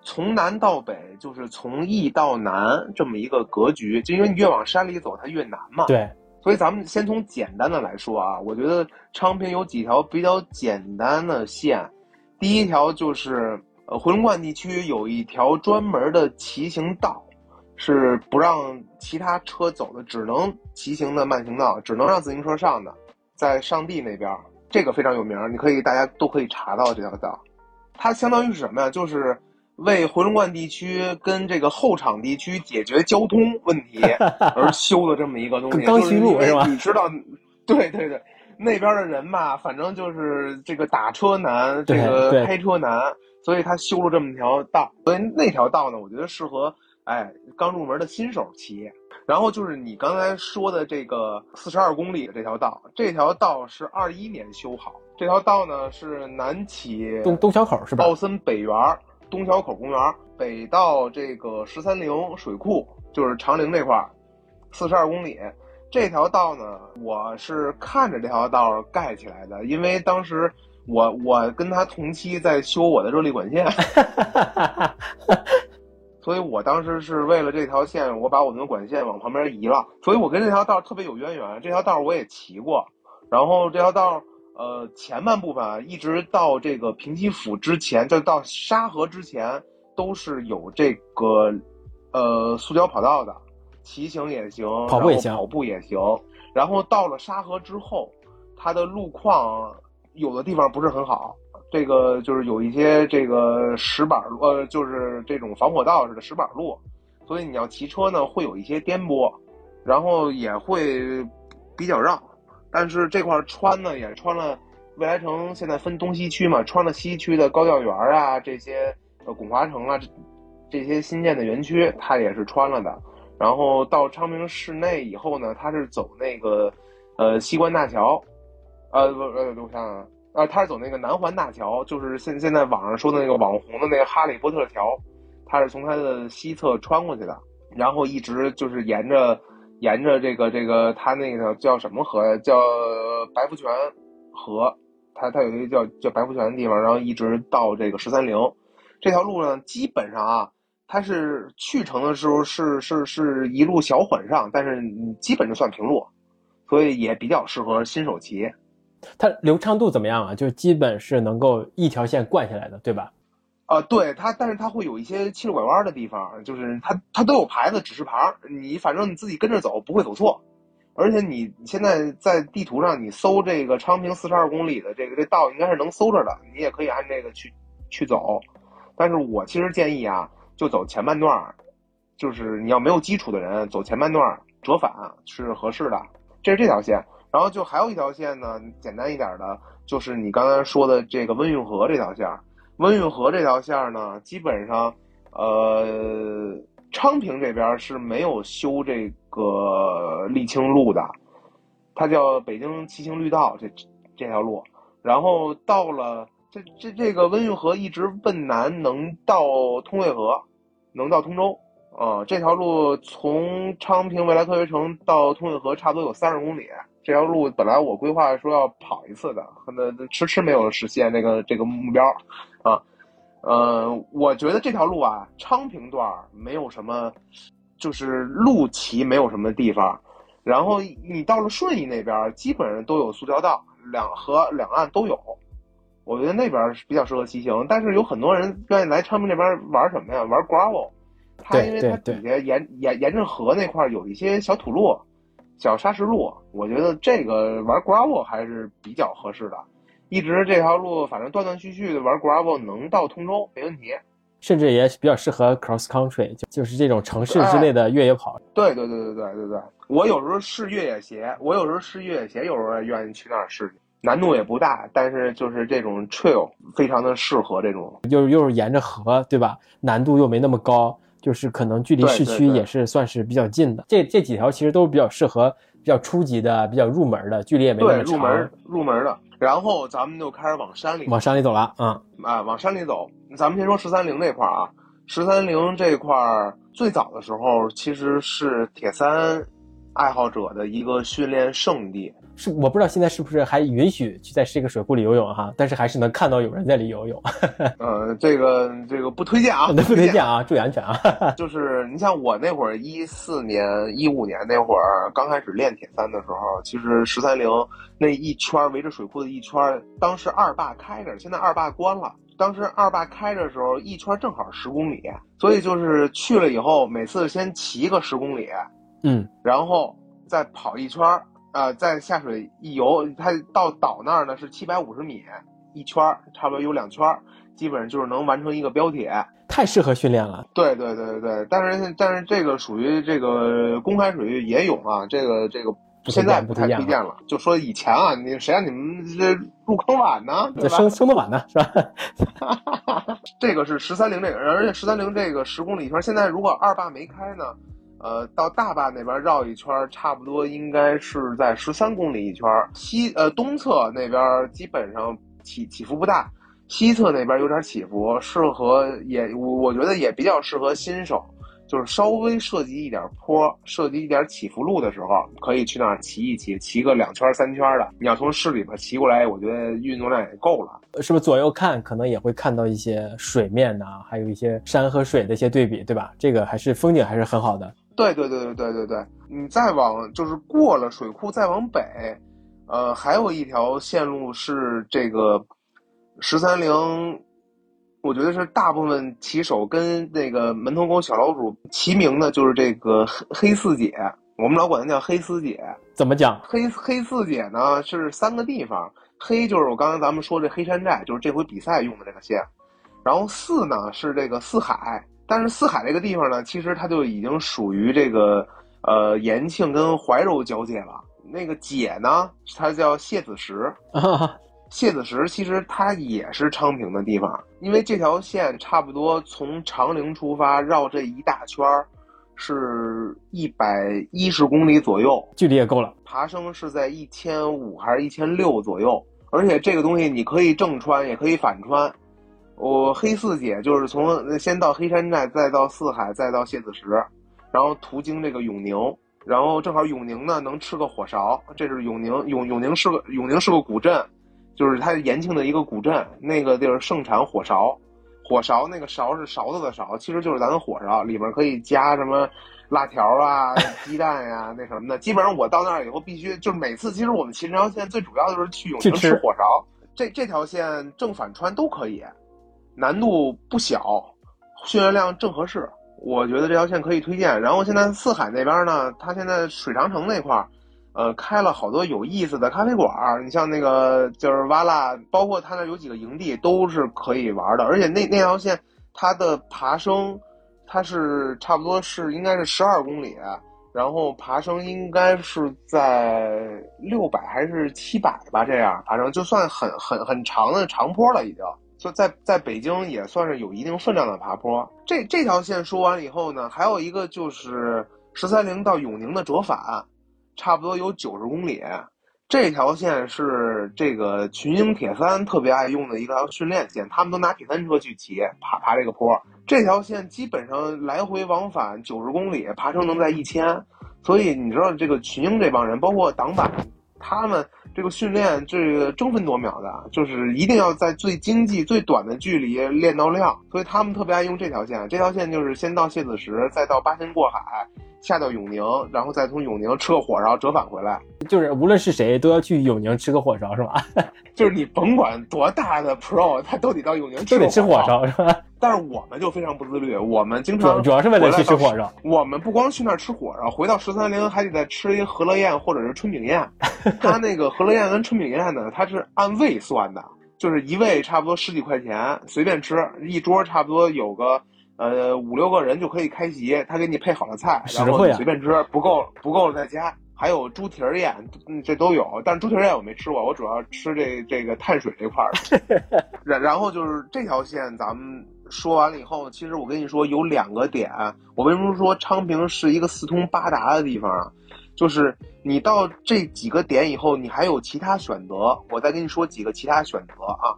从南到北就是从易到难这么一个格局。就因为你越往山里走，它越难嘛。对。所以咱们先从简单的来说啊，我觉得昌平有几条比较简单的线，第一条就是。呃，回龙观地区有一条专门的骑行道，是不让其他车走的，只能骑行的慢行道，只能让自行车上的，在上地那边，这个非常有名，你可以大家都可以查到这条道。它相当于是什么呀？就是为回龙观地区跟这个后场地区解决交通问题 而修的这么一个东西。刚需路是吧？你知道，对对对，那边的人吧，反正就是这个打车难，这个开车难。所以他修了这么条道，所以那条道呢，我觉得适合哎刚入门的新手骑。然后就是你刚才说的这个四十二公里的这条道，这条道是二一年修好。这条道呢是南起东东小口是吧？奥森北园东小口公园，北到这个十三陵水库，就是长陵这块儿，四十二公里。这条道呢，我是看着这条道盖起来的，因为当时。我我跟他同期在修我的热力管线，所以我当时是为了这条线，我把我们的管线往旁边移了。所以我跟这条道特别有渊源。这条道我也骑过，然后这条道呃前半部分啊，一直到这个平西府之前，就到沙河之前，都是有这个呃塑胶跑道的，骑行也行，跑步也行，跑步也行。然后到了沙河之后，它的路况有的地方不是很好。这个就是有一些这个石板路，呃，就是这种防火道似的石板路，所以你要骑车呢会有一些颠簸，然后也会比较绕。但是这块穿呢也穿了，未来城现在分东西区嘛，穿了西区的高教园啊，这些呃拱华城啊，这这些新建的园区它也是穿了的。然后到昌平市内以后呢，它是走那个呃西关大桥，呃不呃我想想。啊，他是走那个南环大桥，就是现现在网上说的那个网红的那个哈利波特桥，他是从他的西侧穿过去的，然后一直就是沿着沿着这个这个他那个叫什么河呀？叫白福泉河，他他有一个叫叫白福泉的地方，然后一直到这个十三陵这条路呢，基本上啊，它是去程的时候是是是一路小缓上，但是基本就算平路，所以也比较适合新手骑。它流畅度怎么样啊？就基本是能够一条线贯下来的，对吧？啊，对它，但是它会有一些七拐弯的地方，就是它它都有牌子指示牌，你反正你自己跟着走不会走错。而且你现在在地图上你搜这个昌平四十二公里的这个这道应该是能搜着的，你也可以按这个去去走。但是我其实建议啊，就走前半段，就是你要没有基础的人走前半段折返是合适的。这是这条线。然后就还有一条线呢，简单一点的，就是你刚才说的这个温运河这条线。温运河这条线呢，基本上，呃，昌平这边是没有修这个沥青路的，它叫北京骑行绿道这这条路。然后到了这这这个温运河一直奔南，能到通惠河，能到通州。啊，这条路从昌平未来科学城到通惠河差不多有三十公里。这条路本来我规划说要跑一次的，那迟迟没有实现这个这个目标，啊，呃，我觉得这条路啊，昌平段没有什么，就是路骑没有什么地方，然后你到了顺义那边，基本上都有塑胶道，两河两岸都有，我觉得那边是比较适合骑行，但是有很多人愿意来昌平这边玩什么呀？玩 gravel，它因为它底下沿沿沿着河那块有一些小土路。小砂石路，我觉得这个玩 gravel 还是比较合适的。一直这条路，反正断断续续的玩 gravel 能到通州没问题，甚至也比较适合 cross country，就就是这种城市之内的越野跑。对对对对对对对，我有时候试越野鞋，我有时候试越野鞋，有时候愿意去那儿试，难度也不大，但是就是这种 trail 非常的适合这种，就是又是沿着河，对吧？难度又没那么高。就是可能距离市区也是算是比较近的，这这几条其实都是比较适合比较初级的、比较入门的，距离也没那么长。入门入门的，然后咱们就开始往山里往山里走了。嗯啊，往山里走。咱们先说十三陵这块儿啊，十三陵这块儿最早的时候其实是铁三爱好者的一个训练圣地。是我不知道现在是不是还允许去在这个水库里游泳哈，但是还是能看到有人在里游泳。呃，这个这个不推荐啊，不推荐啊，注意安全啊。就是你像我那会儿一四年、一五年那会儿刚开始练铁三的时候，其实十三陵那一圈围着水库的一圈，当时二坝开着，现在二坝关了。当时二坝开着的时候，一圈正好十公里，所以就是去了以后，每次先骑个十公里，嗯，然后再跑一圈。呃，在下水一游，它到岛那儿呢是七百五十米一圈儿，差不多有两圈儿，基本上就是能完成一个标铁，太适合训练了。对对对对对，但是但是这个属于这个公开水域野泳啊，这个这个现在不太推荐了。就说以前啊，你谁让你们这入坑晚呢？对吧生生的晚呢，是吧？这个是十三陵这个，而且十三陵这个十公里一圈，现在如果二坝没开呢？呃，到大坝那边绕一圈，差不多应该是在十三公里一圈。西呃东侧那边基本上起起伏不大，西侧那边有点起伏，适合也我我觉得也比较适合新手，就是稍微涉及一点坡、涉及一点起伏路的时候，可以去那儿骑一骑，骑个两圈三圈的。你要从市里边骑过来，我觉得运动量也够了。是不是左右看可能也会看到一些水面呐、还有一些山和水的一些对比，对吧？这个还是风景还是很好的。对对对对对对对，你再往就是过了水库再往北，呃，还有一条线路是这个十三陵，我觉得是大部分骑手跟那个门头沟小老鼠齐名的，就是这个黑黑四姐，我们老管它叫黑四姐。怎么讲？黑黑四姐呢是三个地方，黑就是我刚才咱们说这黑山寨，就是这回比赛用的这个线，然后四呢是这个四海，但是四海这个地方呢，其实它就已经属于这个呃延庆跟怀柔交界了。那个姐呢，它叫谢子石，啊，谢子石其实它也是昌平的地方，因为这条线差不多从长陵出发绕这一大圈儿，是一百一十公里左右，距离也够了。爬升是在一千五还是一千六左右，而且这个东西你可以正穿，也可以反穿。我黑四姐就是从先到黑山寨，再到四海，再到谢子石，然后途经这个永宁，然后正好永宁呢能吃个火勺，这是永宁永永宁是个永宁是个古镇，就是它延庆的一个古镇，那个地儿盛产火勺，火勺那个勺是勺子的勺，其实就是咱的火勺，里面可以加什么辣条啊、鸡蛋呀、那什么的。基本上我到那儿以后必须就是每次，其实我们秦这条线最主要就是去永宁吃吃火勺，这这条线正反穿都可以，难度不小，训练量正合适。我觉得这条线可以推荐。然后现在四海那边呢，它现在水长城那块儿，呃，开了好多有意思的咖啡馆儿。你像那个就是瓦拉，包括它那有几个营地都是可以玩的。而且那那条线它的爬升，它是差不多是应该是十二公里，然后爬升应该是在六百还是七百吧，这样爬升就算很很很长的长坡了，已经。就在在北京也算是有一定分量的爬坡。这这条线说完以后呢，还有一个就是十三陵到永宁的折返，差不多有九十公里。这条线是这个群英铁三特别爱用的一条训练线，他们都拿铁三车去骑爬爬这个坡。这条线基本上来回往返九十公里，爬升能在一千。所以你知道这个群英这帮人，包括党板，他们这个训练这个争分夺秒的，就是一定要在最经济、最短的距离练到量，所以他们特别爱用这条线。这条线就是先到蟹子石，再到八仙过海，下到永宁，然后再从永宁吃个火烧折返回来。就是无论是谁都要去永宁吃个火烧，是吧？就是你甭管多大的 pro，他都得到永宁都得吃火烧，是吧？但是我们就非常不自律，我们经常主要是为了去吃火烧。我们不光去那儿吃火烧，回到十三陵还得再吃一和乐宴或者是春饼宴。他那个和乐宴跟春饼宴呢，他是按位算的，就是一位差不多十几块钱，随便吃，一桌差不多有个呃五六个人就可以开席，他给你配好了菜，然后你随便吃，不够不够了再加。还有猪蹄儿宴，嗯，这都有，但是猪蹄儿宴我没吃过，我主要吃这这个碳水这块儿。然 然后就是这条线，咱们说完了以后，其实我跟你说有两个点，我为什么说昌平是一个四通八达的地方啊？就是你到这几个点以后，你还有其他选择。我再跟你说几个其他选择啊，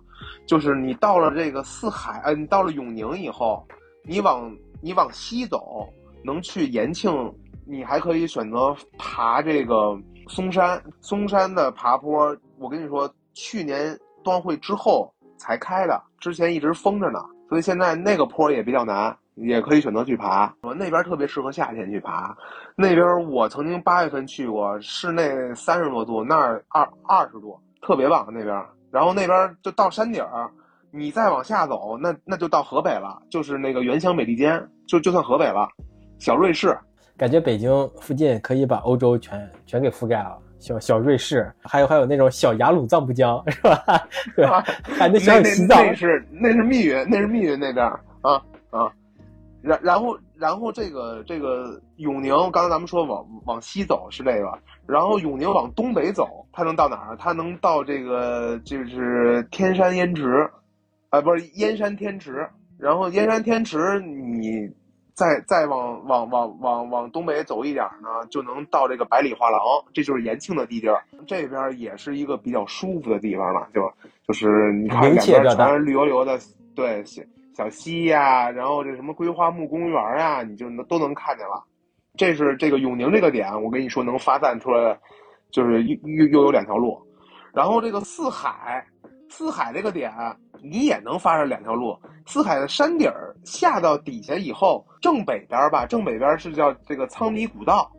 就是你到了这个四海，呃，你到了永宁以后，你往你往西走，能去延庆，你还可以选择爬这个嵩山。嵩山的爬坡，我跟你说，去年冬奥会之后才开的，之前一直封着呢，所以现在那个坡也比较难，也可以选择去爬。我那边特别适合夏天去爬，那边我曾经八月份去过，室内三十多度，那儿二二十度，特别棒那边。然后那边就到山顶儿，你再往下走，那那就到河北了，就是那个原乡美利坚，就就算河北了，小瑞士。感觉北京附近可以把欧洲全全给覆盖了，小小瑞士，还有还有那种小雅鲁藏布江，是吧？对吧？还能想那那想西藏那，是那是密云，那是密云那边儿啊啊。然然后然后这个这个永宁，刚才咱们说往往西走是这个，然后永宁往东北走，它能到哪儿？它能到这个就是天山烟池，啊不是燕山天池，然后燕山天池你再再往往往往往东北走一点呢，就能到这个百里画廊，这就是延庆的地界儿。这边儿也是一个比较舒服的地方了，就就是你看名两边全是绿油油的，对，小小溪呀，然后这什么桂花木公园啊，你就能都能看见了。这是这个永宁这个点，我跟你说能发散出来，就是又又又有两条路。然后这个四海，四海这个点你也能发展两条路。四海的山顶儿下到底下以后，正北边吧，正北边是叫这个苍迷古道，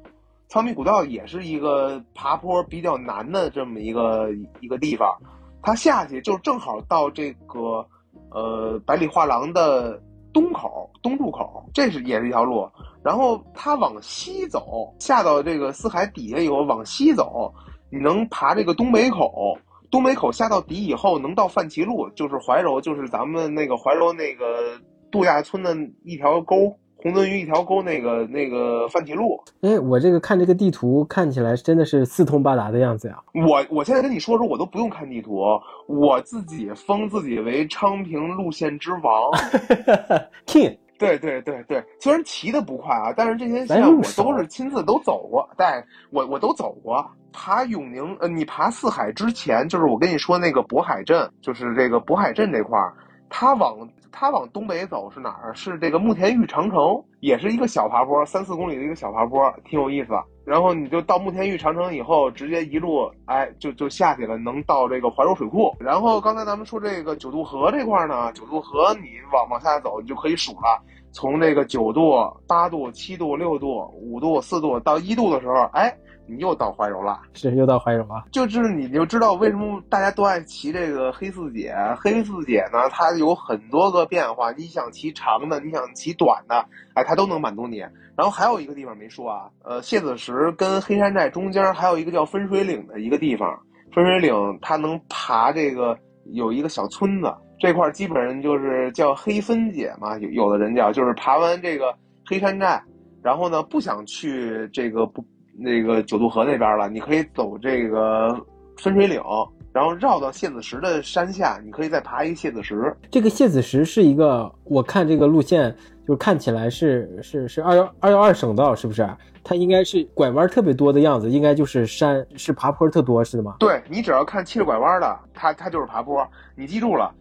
苍迷古道也是一个爬坡比较难的这么一个一个地方。它下去就正好到这个呃百里画廊的东口东入口，这是也是一条路。然后它往西走，下到这个四海底下以后往西走，你能爬这个东北口。东北口下到底以后，能到范齐路，就是怀柔，就是咱们那个怀柔那个度假村的一条沟，红鳟鱼一条沟那个那个范齐路。哎，我这个看这个地图，看起来真的是四通八达的样子呀。我我现在跟你说说，我都不用看地图，我自己封自己为昌平路线之王。King，对对对对，虽然骑的不快啊，但是这些线我都是亲自都走过，带，我我都走过。爬永宁，呃，你爬四海之前，就是我跟你说那个渤海镇，就是这个渤海镇这块儿，它往它往东北走是哪儿？是这个慕田峪长城，也是一个小爬坡，三四公里的一个小爬坡，挺有意思。然后你就到慕田峪长城以后，直接一路哎就就下去了，能到这个怀柔水库。然后刚才咱们说这个九渡河这块呢，九渡河你往往下走，你就可以数了。从这个九度、八度、七度、六度、五度、四度到一度的时候，哎，你又到怀柔了。是又到怀柔了。就是你就知道为什么大家都爱骑这个黑四姐。黑四姐呢，它有很多个变化，你想骑长的，你想骑短的，哎，它都能满足你。然后还有一个地方没说啊，呃，谢子石跟黑山寨中间还有一个叫分水岭的一个地方，分水岭它能爬这个有一个小村子，这块儿基本上就是叫黑分姐嘛，有有的人叫，就是爬完这个黑山寨，然后呢不想去这个不那个九渡河那边了，你可以走这个分水岭，然后绕到蟹子石的山下，你可以再爬一个蟹子石。这个蟹子石是一个，我看这个路线就看起来是是是二幺二幺二省道，是不是？它应该是拐弯特别多的样子，应该就是山是爬坡特多，是的吗？对你只要看七十拐弯的，它它就是爬坡。你记住了，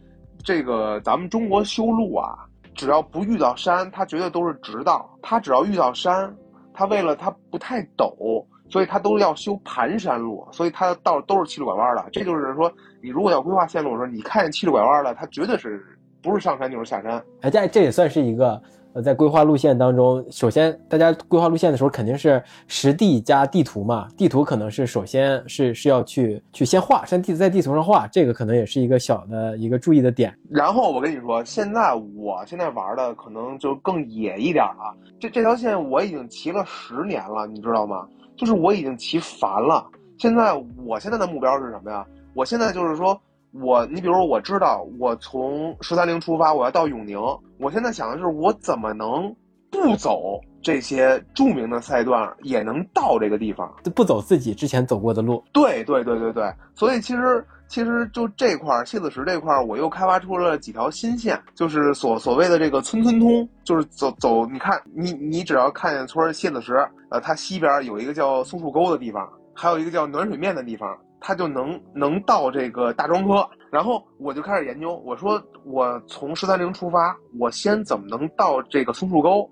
这个咱们中国修路啊，只要不遇到山，它绝对都是直道。它只要遇到山，它为了它不太陡，所以它都要修盘山路，所以它的道都是七路拐弯的。这就是说，你如果要规划线路的时候，你看见七路拐弯了，它绝对是不是上山就是下山。哎，这这也算是一个呃，在规划路线当中，首先大家规划路线的时候肯定是实地加地图嘛，地图可能是首先是是要去去先画，先地在地图上画，这个可能也是一个小的一个注意的点。然后我跟你说，现在我现在玩的可能就更野一点了。这这条线我已经骑了十年了，你知道吗？就是我已经骑烦了。现在我现在的目标是什么呀？我现在就是说我，你比如，我知道我从十三陵出发，我要到永宁。我现在想的就是我怎么能不走这些著名的赛段，也能到这个地方。不走自己之前走过的路，对对对对对，所以其实其实就这块儿，谢子石这块儿，我又开发出了几条新线，就是所所谓的这个村村通，就是走走，你看你你只要看见村儿谢子石，呃，它西边有一个叫松树沟的地方，还有一个叫暖水面的地方，它就能能到这个大庄科。然后我就开始研究，我说我从十三陵出发，我先怎么能到这个松树沟，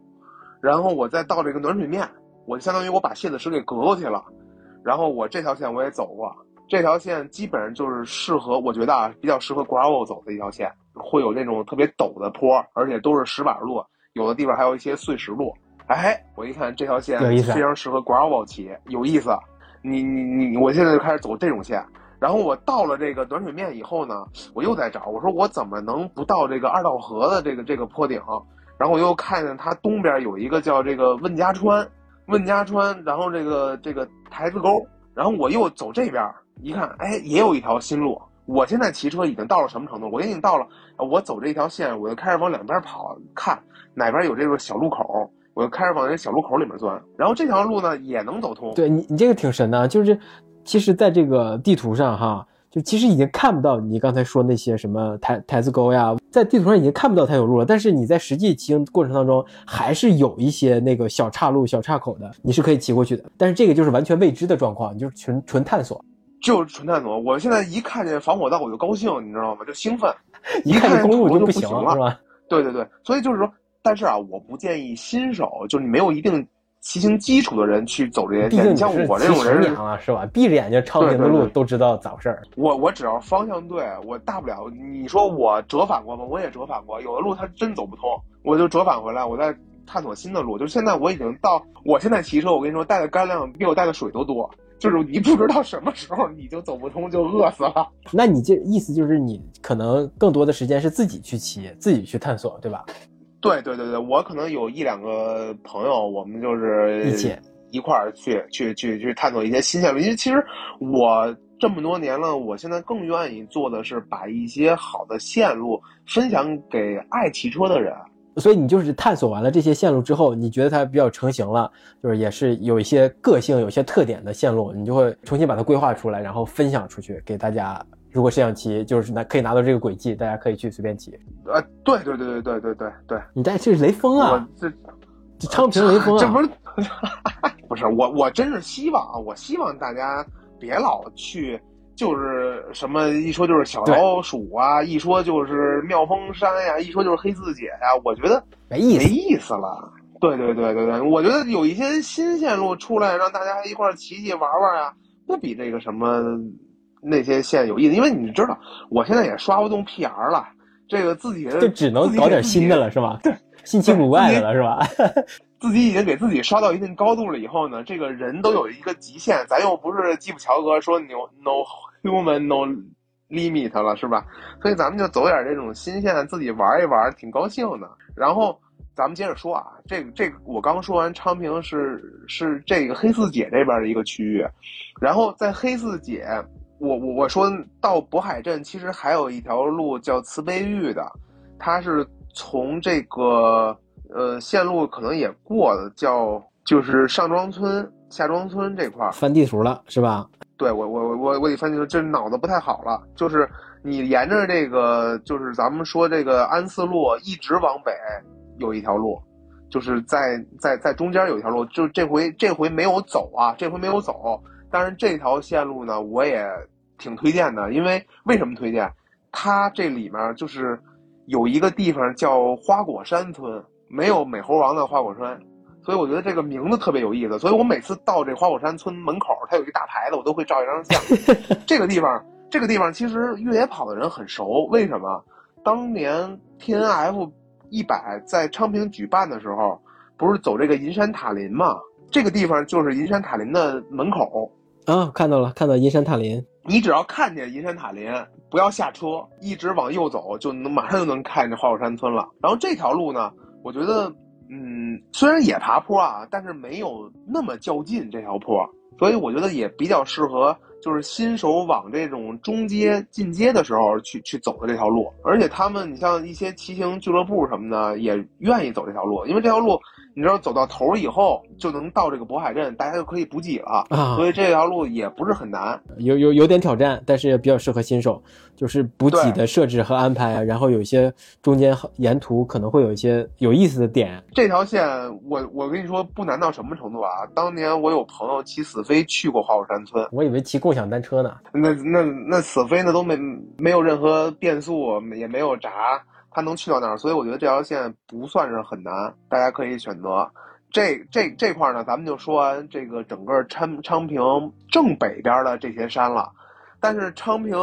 然后我再到这个暖水面，我就相当于我把谢子石给隔过去了。然后我这条线我也走过，这条线基本上就是适合，我觉得啊，比较适合 gravel 走的一条线，会有那种特别陡的坡，而且都是石板路，有的地方还有一些碎石路。哎，我一看这条线非常适合 gravel 骑，有意思。你你你，我现在就开始走这种线。然后我到了这个暖水面以后呢，我又在找，我说我怎么能不到这个二道河的这个这个坡顶？然后我又看见它东边有一个叫这个问家川，问家川，然后这个这个台子沟，然后我又走这边，一看，哎，也有一条新路。我现在骑车已经到了什么程度？我已经到了，我走这一条线，我就开始往两边跑，看哪边有这个小路口，我就开始往那小路口里面钻。然后这条路呢也能走通。对你你这个挺神的，就是其实在这个地图上哈，就其实已经看不到你刚才说那些什么台台子沟呀，在地图上已经看不到它有路了，但是你在实际骑行过程当中，还是有一些那个小岔路、小岔口的，你是可以骑过去的。但是这个就是完全未知的状况，你就是纯纯探索。就是纯探索。我现在一看见防火道我就高兴，你知道吗？就兴奋。一看见公路土就不行行了是吧？对对对，所以就是说，但是啊，我不建议新手，就是你没有一定骑行基础的人去走这些线。毕竟你像我这种人几十年，了是吧？闭着眼睛昌平的路都知道咋回事儿。我我只要方向对，我大不了你说我折返过吗？我也折返过，有的路它真走不通，我就折返回来，我再探索新的路。就是现在我已经到，我现在骑车，我跟你说带的干粮比我带的水都多，就是你不知道什么时候你就走不通，就饿死了。那你这意思就是你可能更多的时间是自己去骑，自己去探索，对吧？对对对对，我可能有一两个朋友，我们就是一起一块儿去去去去探索一些新线路。因为其实我这么多年了，我现在更愿意做的是把一些好的线路分享给爱骑车的人。所以你就是探索完了这些线路之后，你觉得它比较成型了，就是也是有一些个性、有一些特点的线路，你就会重新把它规划出来，然后分享出去给大家。如果是想骑，就是拿可以拿到这个轨迹，大家可以去随便骑。呃，对对对对对对对对，你带这是雷锋啊，我这这昌平雷锋啊，这不是 不是我我真是希望啊，我希望大家别老去。就是什么一说就是小老鼠啊，一说就是妙峰山呀，一说就是黑字姐呀，我觉得没意思，没意思了。对对对对对，我觉得有一些新线路出来，让大家一块儿骑骑玩玩啊，不比这个什么那些线有意思。因为你知道，我现在也刷不动 PR 了，这个自己就只能搞点新的了，是吧？对，新奇古怪的了，是吧？自己已经给自己刷到一定高度了以后呢，这个人都有一个极限，咱又不是基普乔格说 no no human no limit 了，是吧？所以咱们就走点这种新线，自己玩一玩，挺高兴的。然后咱们接着说啊，这个这个我刚说完昌平是是这个黑四姐这边的一个区域，然后在黑四姐，我我我说到渤海镇，其实还有一条路叫慈悲峪的，它是从这个。呃，线路可能也过的，叫就是上庄村、下庄村这块儿翻地图了，是吧？对我，我我我得翻地图，这脑子不太好了。就是你沿着这个，就是咱们说这个安四路一直往北有一条路，就是在在在中间有一条路，就这回这回没有走啊，这回没有走。但是这条线路呢，我也挺推荐的，因为为什么推荐？它这里面就是有一个地方叫花果山村。没有美猴王的花果山，所以我觉得这个名字特别有意思。所以我每次到这花果山村门口，它有一个大牌子，我都会照一张相。这个地方，这个地方其实越野跑的人很熟。为什么？当年 T N F 一百在昌平举办的时候，不是走这个银山塔林嘛？这个地方就是银山塔林的门口。啊，看到了，看到银山塔林。你只要看见银山塔林，不要下车，一直往右走，就能马上就能看见花果山村了。然后这条路呢？我觉得，嗯，虽然也爬坡啊，但是没有那么较劲这条坡，所以我觉得也比较适合，就是新手往这种中阶进阶的时候去去走的这条路。而且他们，你像一些骑行俱乐部什么的，也愿意走这条路，因为这条路，你知道走到头以后就能到这个渤海镇，大家就可以补给了啊。所以这条路也不是很难，有有有点挑战，但是也比较适合新手。就是补给的设置和安排，然后有一些中间沿途可能会有一些有意思的点。这条线，我我跟你说不难到什么程度啊？当年我有朋友骑死飞去过花果山村，我以为骑共享单车呢。那那那死飞呢都没没有任何变速，也没有闸，他能去到那儿，所以我觉得这条线不算是很难，大家可以选择。这这这块呢，咱们就说完这个整个昌昌平正北边的这些山了。但是昌平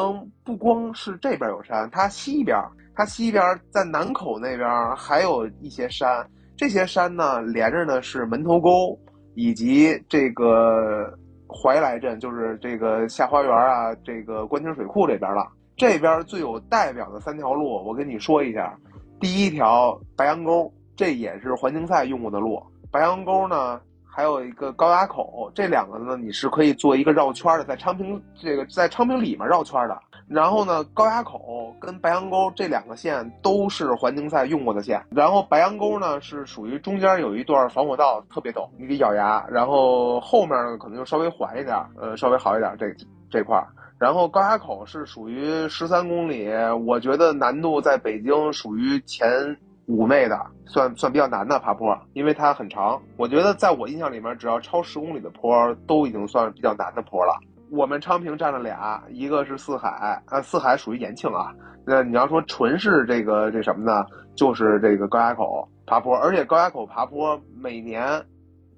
不光是这边有山，它西边，它西边在南口那边还有一些山，这些山呢连着的是门头沟以及这个怀来镇，就是这个下花园啊，这个官厅水库这边了。这边最有代表的三条路，我跟你说一下。第一条白杨沟，这也是环境赛用过的路。白杨沟呢。还有一个高崖口，这两个呢，你是可以做一个绕圈的，在昌平这个在昌平里面绕圈的。然后呢，高崖口跟白杨沟这两个线都是环境赛用过的线。然后白杨沟呢是属于中间有一段防火道，特别陡，你得咬牙。然后后面呢可能就稍微缓一点，呃，稍微好一点这这块。然后高崖口是属于十三公里，我觉得难度在北京属于前。五内的算算比较难的爬坡，因为它很长。我觉得在我印象里面，只要超十公里的坡都已经算比较难的坡了。我们昌平占了俩，一个是四海，呃，四海属于延庆啊。那你要说纯是这个这什么呢？就是这个高崖口爬坡，而且高崖口爬坡每年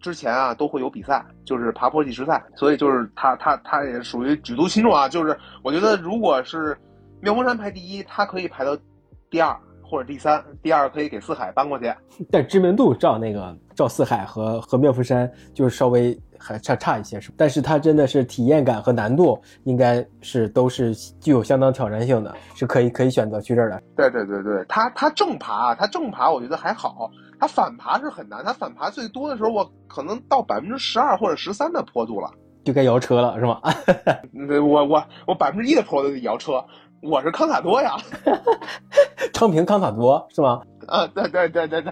之前啊都会有比赛，就是爬坡计时赛，所以就是他他他也属于举足轻重啊。就是我觉得如果是妙峰山排第一，他可以排到第二或者第三，第二可以给四海搬过去。但知名度照那个照四海和和妙峰山就是稍微还差差一些，是吧？但是它真的是体验感和难度应该是都是具有相当挑战性的，是可以可以选择去这儿的。对对对对，他他正爬，它正爬我觉得还好，它反爬是很难。它反爬最多的时候，我可能到百分之十二或者十三的坡度了，就该摇车了，是吗？嗯我我我百分之一的坡都得摇车，我是康塔多呀。昌平康塔多是吗？啊，对对对对对，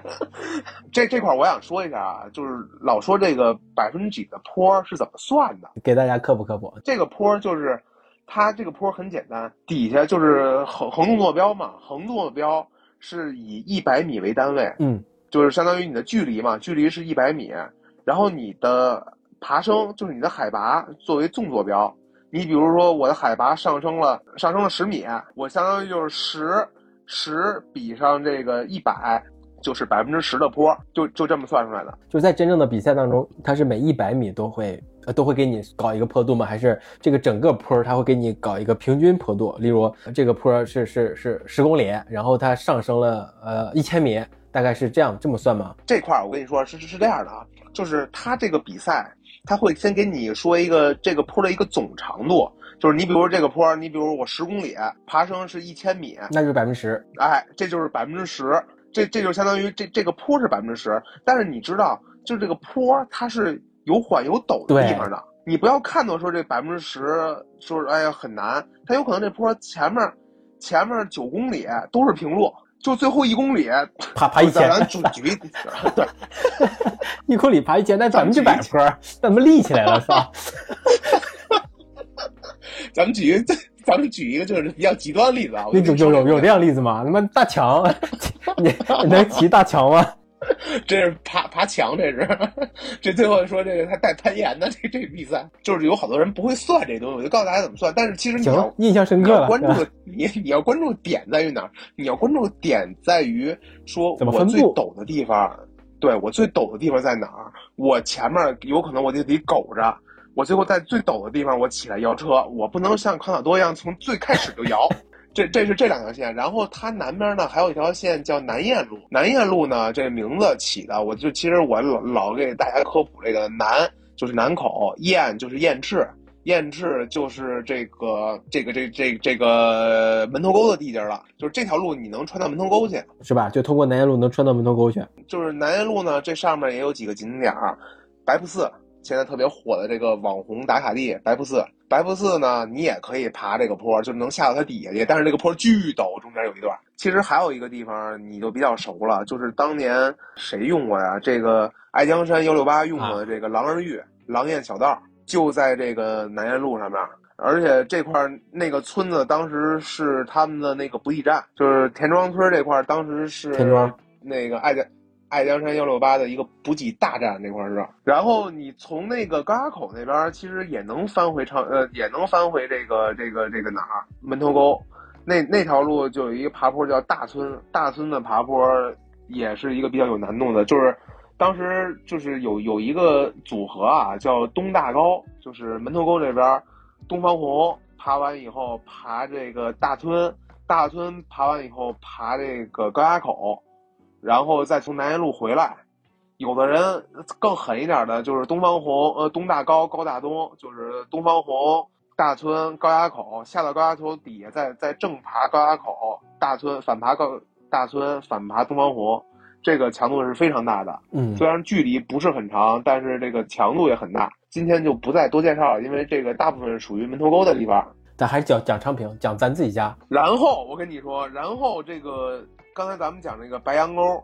这这块儿我想说一下啊，就是老说这个百分之几的坡是怎么算的？给大家科普科普。这个坡就是它这个坡很简单，底下就是横横纵坐标嘛，横纵坐标是以一百米为单位，嗯，就是相当于你的距离嘛，距离是一百米，然后你的爬升就是你的海拔作为纵坐标。你比如说我的海拔上升了上升了十米，我相当于就是十十比上这个一百，就是百分之十的坡，就就这么算出来的。就是在真正的比赛当中，它是每一百米都会呃都会给你搞一个坡度吗？还是这个整个坡儿它会给你搞一个平均坡度？例如这个坡儿是是是十公里，然后它上升了呃一千米，大概是这样这么算吗？这块儿我跟你说是是是这样的啊，就是他这个比赛，他会先给你说一个这个坡的一个总长度，就是你比如这个坡，你比如我十公里爬升是一千米，那就是百分之十。哎，这就是百分之十，这这就相当于这这个坡是百分之十，但是你知道，就是这个坡它是有缓有陡的地方的，你不要看到说这百分之十，说哎呀很难，它有可能这坡前面前面九公里都是平路，就最后一公里爬爬一千咱举举例，对，一公里爬一千，那咱们就百坡儿，咱们立起来了是吧？咱们举一个，咱们举一个就是比较极端的例子啊，我有有有有这样例子吗？他妈大强，你你能骑大强吗？这是爬爬墙，这是，这最后说这个还带攀岩的，这这比赛就是有好多人不会算这东西，我就告诉大家怎么算。但是其实你要，印象深刻了。要关注的你你要关注点在于哪儿？你要关注的点在于说我最陡的地方，对我最陡的地方在哪儿？我前面有可能我就得苟着，我最后在最陡的地方我起来摇车，我不能像康塔多一样从最开始就摇。这这是这两条线，然后它南边呢还有一条线叫南燕路。南燕路呢，这名字起的，我就其实我老老给大家科普这个南就是南口，燕就是燕翅，燕翅就是这个这个这这这个门头沟的地界了。就是这条路你能穿到门头沟去，是吧？就通过南燕路能穿到门头沟去。就是南燕路呢，这上面也有几个景点儿，白瀑寺现在特别火的这个网红打卡地白瀑寺。白瀑寺呢，你也可以爬这个坡，就能下到它底下去，但是这个坡巨陡，中间有一段。其实还有一个地方你就比较熟了，就是当年谁用过呀？这个爱江山幺六八用过的这个狼儿峪狼烟小道，就在这个南燕路上面。而且这块那个村子当时是他们的那个补给站，就是田庄村这块当时是田庄那个爱江爱江山幺六八的一个补给大站，这块儿是。然后你从那个高崖口那边，其实也能翻回长呃，也能翻回这个这个这个哪儿门头沟。那那条路就有一个爬坡叫大村，大村的爬坡也是一个比较有难度的，就是当时就是有有一个组合啊，叫东大高，就是门头沟这边东方红爬完以后爬这个大村，大村爬完以后爬这个高崖口，然后再从南燕路回来。有的人更狠一点的，就是东方红，呃，东大高，高大东，就是东方红、大村、高崖口，下到高崖口底下，再再正爬高崖口，大村反爬高大村，反爬东方红，这个强度是非常大的。嗯，虽然距离不是很长，但是这个强度也很大。今天就不再多介绍了，因为这个大部分属于门头沟的地方。咱还是讲讲昌平，讲咱自己家。然后我跟你说，然后这个刚才咱们讲这个白杨沟，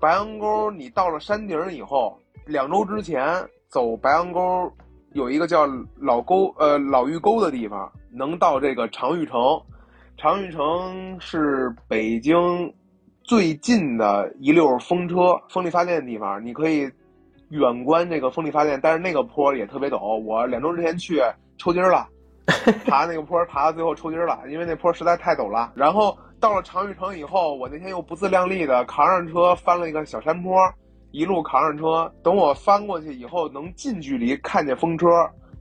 白杨沟你到了山顶以后，两周之前走白杨沟有一个叫老沟呃老峪沟的地方，能到这个长峪城。长峪城是北京最近的一溜风车风力发电的地方，你可以远观这个风力发电，但是那个坡也特别陡。我两周之前去，抽筋儿了，爬那个坡爬到最后抽筋儿了，因为那坡实在太陡了。然后到了长峪城以后，我那天又不自量力的扛上车翻了一个小山坡，一路扛上车。等我翻过去以后，能近距离看见风车，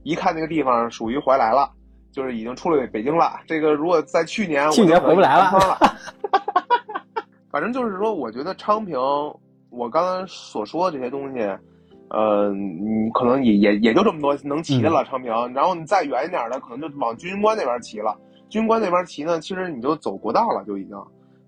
一看那个地方属于怀来了，就是已经出了北京了。这个如果在去年，去年回不来了。反正就是说，我觉得昌平，我刚刚所说的这些东西。呃，你可能也也也就这么多能骑的了，昌平。然后你再远一点的，可能就往军关那边骑了。军官那边骑呢，其实你就走国道了，就已经，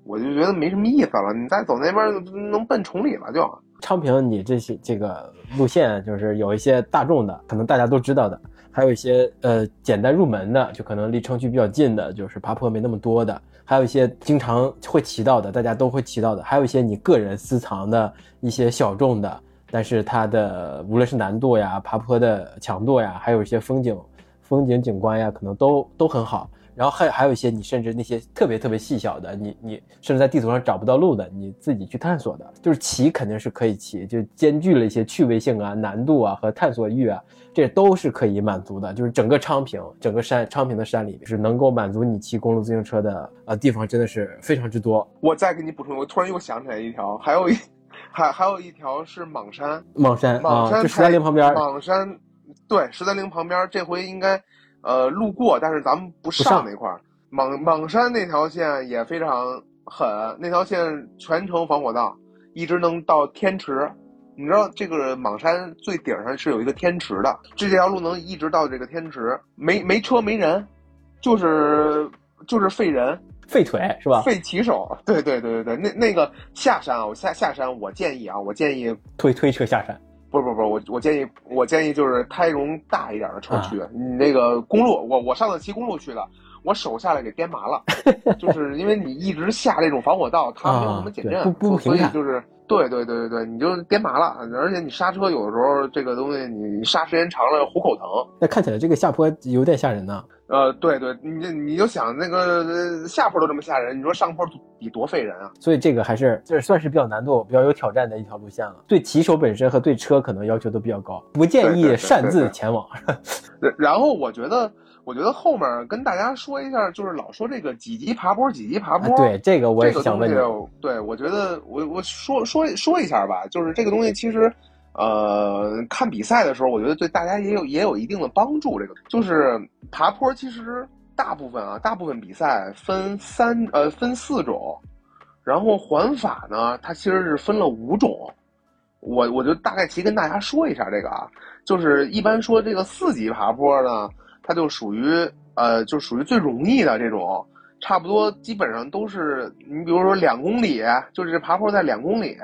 我就觉得没什么意思了。你再走那边能奔崇礼了，就。昌平，你这些这个路线就是有一些大众的，可能大家都知道的，还有一些呃简单入门的，就可能离城区比较近的，就是爬坡没那么多的，还有一些经常会骑到的，大家都会骑到的，还有一些你个人私藏的一些小众的。但是它的无论是难度呀、爬坡的强度呀，还有一些风景、风景景观呀，可能都都很好。然后还还有一些你甚至那些特别特别细小的，你你甚至在地图上找不到路的，你自己去探索的，就是骑肯定是可以骑，就兼具了一些趣味性啊、难度啊和探索欲啊，这都是可以满足的。就是整个昌平，整个山昌平的山里是能够满足你骑公路自行车的呃地方，真的是非常之多。我再给你补充，我突然又想起来一条，还有一。还还有一条是莽山，莽山，莽山十三陵旁边。莽山，对，十三陵旁边。这回应该，呃，路过，但是咱们不上那块儿。莽莽山那条线也非常狠，那条线全程防火道，一直能到天池。你知道这个莽山最顶上是有一个天池的，这条路能一直到这个天池，没没车没人，就是就是废人。废腿是吧？废骑手，对对对对对，那那个下山啊，我下下山，我建议啊，我建议推推车下山。不不不，我我建议我建议就是胎容大一点的车去。你那个公路，我我上次骑公路去的，我手下来给颠麻了，就是因为你一直下这种防火道，它没有什么减震，不不所以就是对对对对对，你就颠麻了，而且你刹车有的时候这个东西你刹时间长了虎口疼。那看起来这个下坡有点吓人呢。呃，对对，你你就想那个下坡都这么吓人，你说上坡比多费人啊？所以这个还是这算是比较难度、比较有挑战的一条路线了。对骑手本身和对车可能要求都比较高，不建议擅自前往。然后我觉得，我觉得后面跟大家说一下，就是老说这个几级爬坡，几级爬坡。对这个我也想问你。对，我觉得我我说说说一下吧，就是这个东西其实。呃，看比赛的时候，我觉得对大家也有也有一定的帮助。这个就是爬坡，其实大部分啊，大部分比赛分三呃分四种，然后环法呢，它其实是分了五种。我我就大概其跟大家说一下这个啊，就是一般说这个四级爬坡呢，它就属于呃就属于最容易的这种，差不多基本上都是你比如说两公里，就是爬坡在两公里。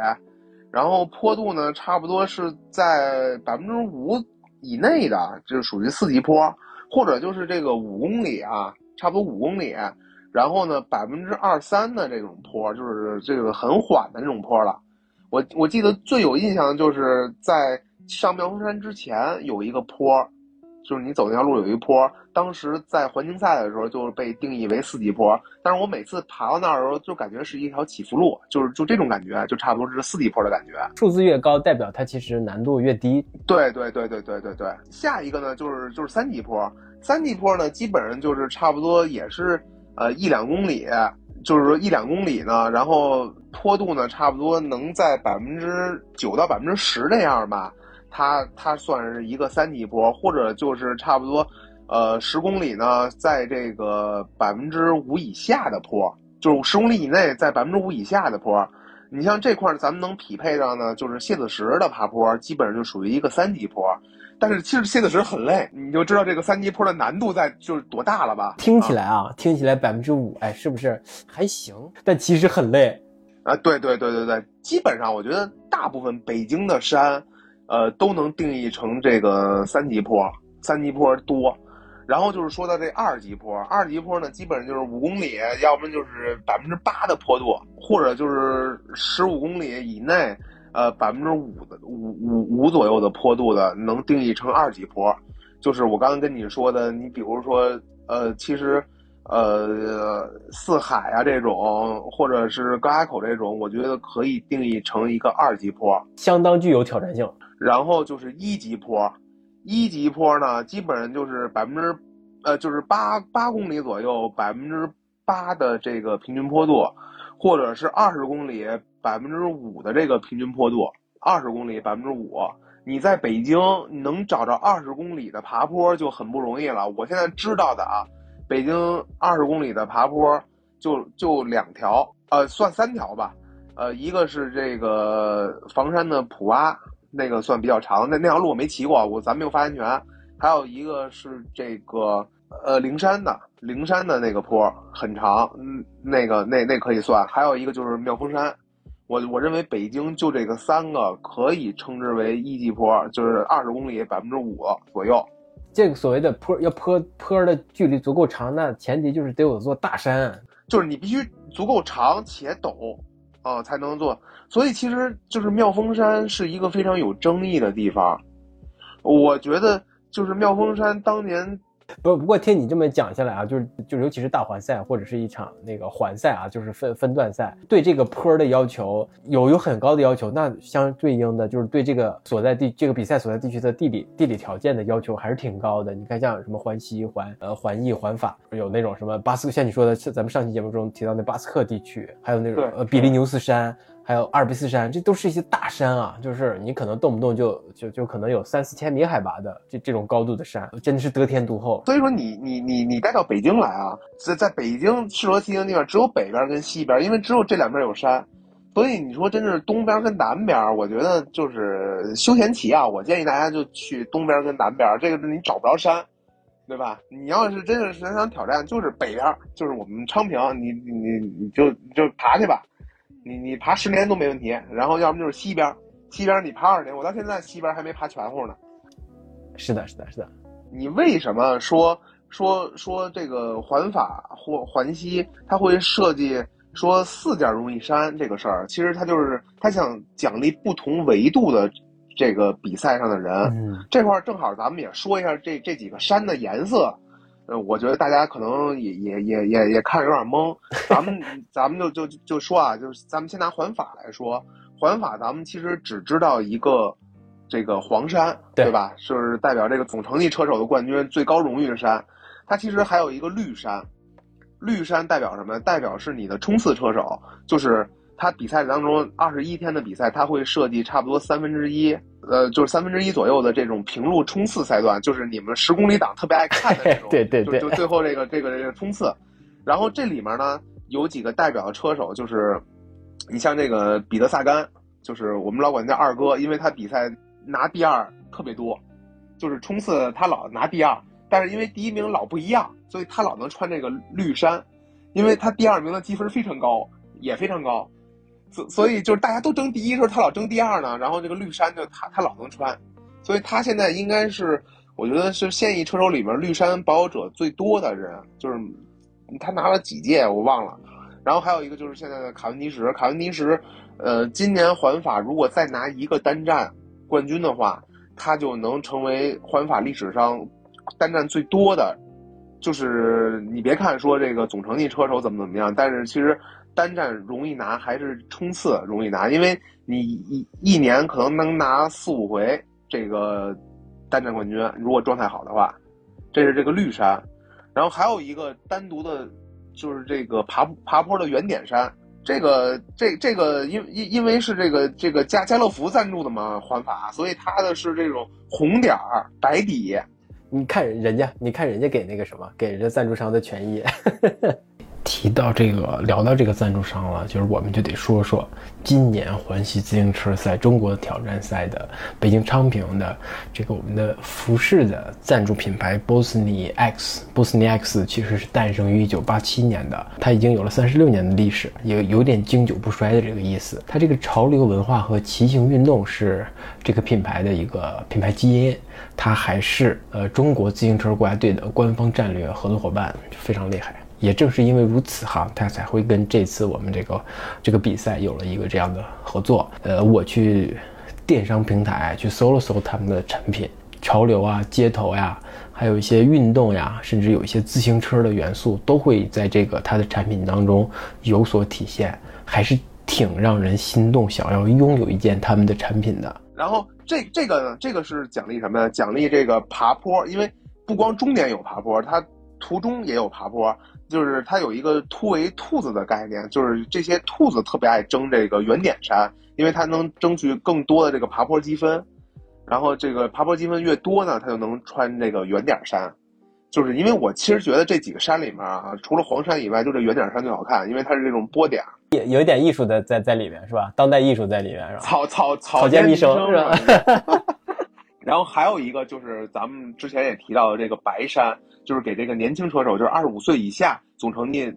然后坡度呢，差不多是在百分之五以内的，就是属于四级坡，或者就是这个五公里啊，差不多五公里。然后呢，百分之二三的这种坡，就是这个很缓的这种坡了。我我记得最有印象的就是在上妙峰山之前有一个坡。就是你走那条路有一坡，当时在环境赛的时候就被定义为四级坡，但是我每次爬到那儿的时候就感觉是一条起伏路，就是就这种感觉，就差不多是四级坡的感觉。数字越高，代表它其实难度越低。对对对对对对对。下一个呢，就是就是三级坡，三级坡呢基本上就是差不多也是呃一两公里，就是说一两公里呢，然后坡度呢差不多能在百分之九到百分之十那样吧。它它算是一个三级坡，或者就是差不多，呃，十公里呢，在这个百分之五以下的坡，就是十公里以内在百分之五以下的坡。你像这块咱们能匹配上呢，就是蟹子石的爬坡，基本上就属于一个三级坡。但是其实蟹子石很累，你就知道这个三级坡的难度在就是多大了吧？听起来啊，听起来百分之五，哎，是不是还行？但其实很累啊！对对对对对，基本上我觉得大部分北京的山。呃，都能定义成这个三级坡，三级坡多。然后就是说到这二级坡，二级坡呢，基本上就是五公里，要不然就是百分之八的坡度，或者就是十五公里以内，呃，百分之五的五五五左右的坡度的，能定义成二级坡。就是我刚刚跟你说的，你比如说，呃，其实，呃，四海啊这种，或者是高崖口这种，我觉得可以定义成一个二级坡，相当具有挑战性。然后就是一级坡，一级坡呢，基本上就是百分之，呃，就是八八公里左右，百分之八的这个平均坡度，或者是二十公里百分之五的这个平均坡度，二十公里百分之五。你在北京能找着二十公里的爬坡就很不容易了。我现在知道的啊，北京二十公里的爬坡就就两条，呃，算三条吧。呃，一个是这个房山的普洼，那个算比较长，那那条路我没骑过，我咱没有发言权。还有一个是这个呃灵山的，灵山的那个坡很长，嗯，那个那那可以算。还有一个就是妙峰山，我我认为北京就这个三个可以称之为一级坡，就是二十公里百分之五左右。这个所谓的坡要坡坡的距离足够长，那前提就是得有座大山，就是你必须足够长且陡。哦，才能做，所以其实就是妙峰山是一个非常有争议的地方。我觉得就是妙峰山当年。不不过听你这么讲下来啊，就是就尤其是大环赛或者是一场那个环赛啊，就是分分段赛，对这个坡的要求有有很高的要求，那相对应的就是对这个所在地这个比赛所在地区的地理地理条件的要求还是挺高的。你看像什么环西环呃环意环法，有那种什么巴斯克，像你说的，咱们上期节目中提到那巴斯克地区，还有那种呃比利牛斯山。还有阿尔卑斯山，这都是一些大山啊，就是你可能动不动就就就可能有三四千米海拔的这这种高度的山，真的是得天独厚。所以说你你你你带到北京来啊，在在北京适合骑行地方只有北边跟西边，因为只有这两边有山，所以你说真是东边跟南边，我觉得就是休闲骑啊，我建议大家就去东边跟南边，这个你找不着山，对吧？你要是真的是想挑战，就是北边，就是我们昌平，你你你就就爬去吧。你你爬十年都没问题，然后要么就是西边，西边你爬二十年，我到现在西边还没爬全乎呢。是的，是的，是的。你为什么说说说这个环法或环西，他会设计说四件容易山这个事儿？其实他就是他想奖励不同维度的这个比赛上的人。嗯，这块正好咱们也说一下这这几个山的颜色。呃，我觉得大家可能也也也也也看着有点懵，咱们 咱们就就就说啊，就是咱们先拿环法来说，环法咱们其实只知道一个这个黄山，对吧？就是代表这个总成绩车手的冠军最高荣誉的山，它其实还有一个绿山，绿山代表什么？代表是你的冲刺车手，就是。他比赛当中二十一天的比赛，他会设计差不多三分之一，呃，就是三分之一左右的这种平路冲刺赛段，就是你们十公里党特别爱看的那种，对对对，就最后这个这个这个冲刺。然后这里面呢有几个代表的车手，就是你像这个彼得萨甘，就是我们老管他叫二哥，因为他比赛拿第二特别多，就是冲刺他老拿第二，但是因为第一名老不一样，所以他老能穿这个绿衫，因为他第二名的积分非常高，也非常高。所所以就是大家都争第一时候，他老争第二呢。然后这个绿衫就他他老能穿，所以他现在应该是我觉得是现役车手里面绿衫保有者最多的人，就是他拿了几届我忘了。然后还有一个就是现在的卡文迪什，卡文迪什，呃，今年环法如果再拿一个单站冠军的话，他就能成为环法历史上单站最多的。就是你别看说这个总成绩车手怎么怎么样，但是其实。单战容易拿还是冲刺容易拿？因为你一一年可能能拿四五回这个单战冠军，如果状态好的话，这是这个绿山。然后还有一个单独的，就是这个爬爬坡的原点山。这个这这个因因因为是这个这个家家乐福赞助的嘛环法，所以它的是这种红点儿白底。你看人家，你看人家给那个什么，给人家赞助商的权益。提到这个，聊到这个赞助商了，就是我们就得说说今年环西自行车赛中国挑战赛的北京昌平的这个我们的服饰的赞助品牌 Bosny X。Bosny X 其实是诞生于一九八七年的，它已经有了三十六年的历史，也有点经久不衰的这个意思。它这个潮流文化和骑行运动是这个品牌的一个品牌基因，它还是呃中国自行车国家队的官方战略合作伙伴，非常厉害。也正是因为如此哈，他才会跟这次我们这个这个比赛有了一个这样的合作。呃，我去电商平台去搜了搜他们的产品，潮流啊、街头呀，还有一些运动呀，甚至有一些自行车的元素，都会在这个它的产品当中有所体现，还是挺让人心动，想要拥有一件他们的产品的。然后这这个呢，这个是奖励什么呢？奖励这个爬坡，因为不光终点有爬坡，它途中也有爬坡，就是它有一个突围兔子的概念，就是这些兔子特别爱争这个原点山，因为它能争取更多的这个爬坡积分，然后这个爬坡积分越多呢，它就能穿这个原点山。就是因为我其实觉得这几个山里面啊，除了黄山以外，就这圆点山最好看，因为它是这种波点，也有一点艺术的在在里面是吧？当代艺术在里面是吧？草草草间弥生是吧？然后还有一个就是咱们之前也提到的这个白山，就是给这个年轻车手，就是二十五岁以下总成绩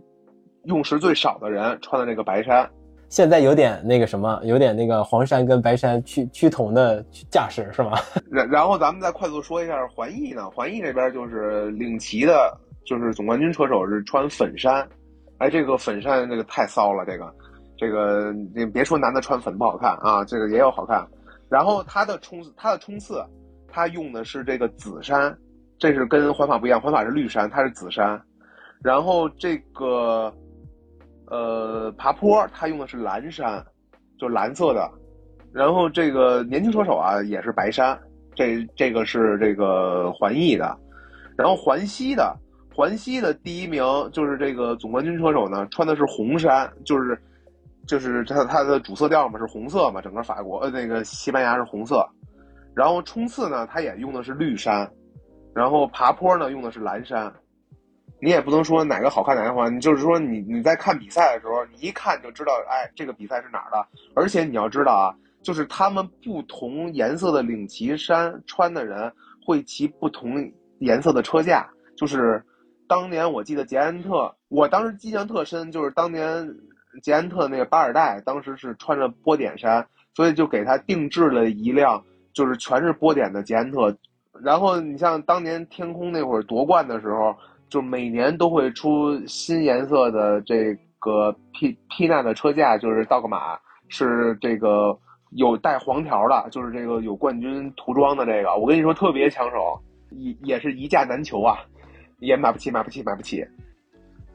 用时最少的人穿的这个白山。现在有点那个什么，有点那个黄山跟白山趋趋同的架势是吗？然然后咱们再快速说一下环艺呢，环艺这边就是领骑的，就是总冠军车手是穿粉衫，哎，这个粉衫这个太骚了，这个这个你别说男的穿粉不好看啊，这个也有好看。然后他的冲他的冲刺，他用的是这个紫山，这是跟环法不一样，环法是绿山，它是紫山。然后这个。呃，爬坡他用的是蓝山，就蓝色的。然后这个年轻车手啊也是白山，这这个是这个环意的。然后环西的环西的第一名就是这个总冠军车手呢，穿的是红山，就是就是它它的主色调嘛是红色嘛，整个法国呃那个西班牙是红色。然后冲刺呢，他也用的是绿山，然后爬坡呢用的是蓝山。你也不能说哪个好看哪个好看，你就是说你你在看比赛的时候，你一看就知道，哎，这个比赛是哪儿的。而且你要知道啊，就是他们不同颜色的领旗衫穿的人会骑不同颜色的车架。就是当年我记得捷安特，我当时印象特深，就是当年捷安特那个巴尔代当时是穿着波点衫，所以就给他定制了一辆就是全是波点的捷安特。然后你像当年天空那会儿夺冠的时候。就每年都会出新颜色的这个 P P 纳的车架，就是道格玛，是这个有带黄条的，就是这个有冠军涂装的这个。我跟你说特别抢手，也也是一价难求啊，也买不起，买不起，买不起。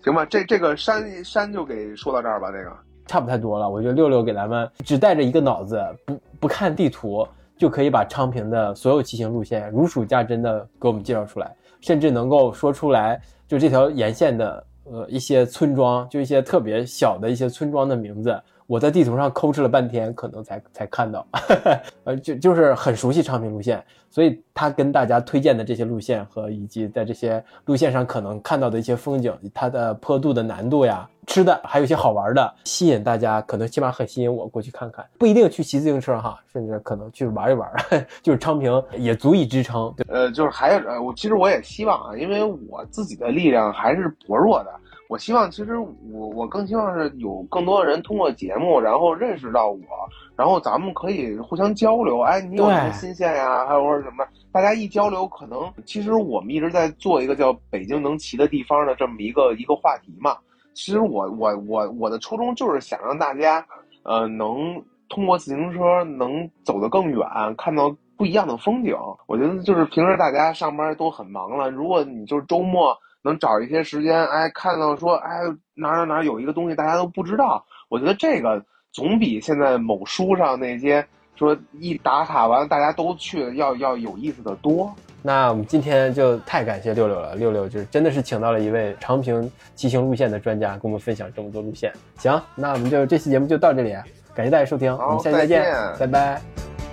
行吧，这这个山山就给说到这儿吧，这个差不太多了。我觉得六六给咱们只带着一个脑子，不不看地图，就可以把昌平的所有骑行路线如数家珍的给我们介绍出来。甚至能够说出来，就这条沿线的呃一些村庄，就一些特别小的一些村庄的名字。我在地图上抠哧了半天，可能才才看到，呃，就就是很熟悉昌平路线，所以他跟大家推荐的这些路线和以及在这些路线上可能看到的一些风景，它的坡度的难度呀，吃的还有一些好玩的，吸引大家，可能起码很吸引我过去看看，不一定去骑自行车哈，甚至可能去玩一玩，就是昌平也足以支撑。对，呃，就是还有呃，我其实我也希望啊，因为我自己的力量还是薄弱的。我希望，其实我我更希望是有更多的人通过节目，然后认识到我，然后咱们可以互相交流。哎，你有什么新鲜呀？还有或者什么？大家一交流，可能其实我们一直在做一个叫“北京能骑的地方”的这么一个一个话题嘛。其实我我我我的初衷就是想让大家，呃，能通过自行车能走得更远，看到不一样的风景。我觉得就是平时大家上班都很忙了，如果你就是周末。能找一些时间，哎，看到说，哎，哪哪哪有一个东西大家都不知道，我觉得这个总比现在某书上那些说一打卡完大家都去要要有意思的多。那我们今天就太感谢六六了，六六就是真的是请到了一位长平骑行路线的专家，跟我们分享这么多路线。行，那我们就这期节目就到这里，感谢大家收听，我们下期再见，拜拜。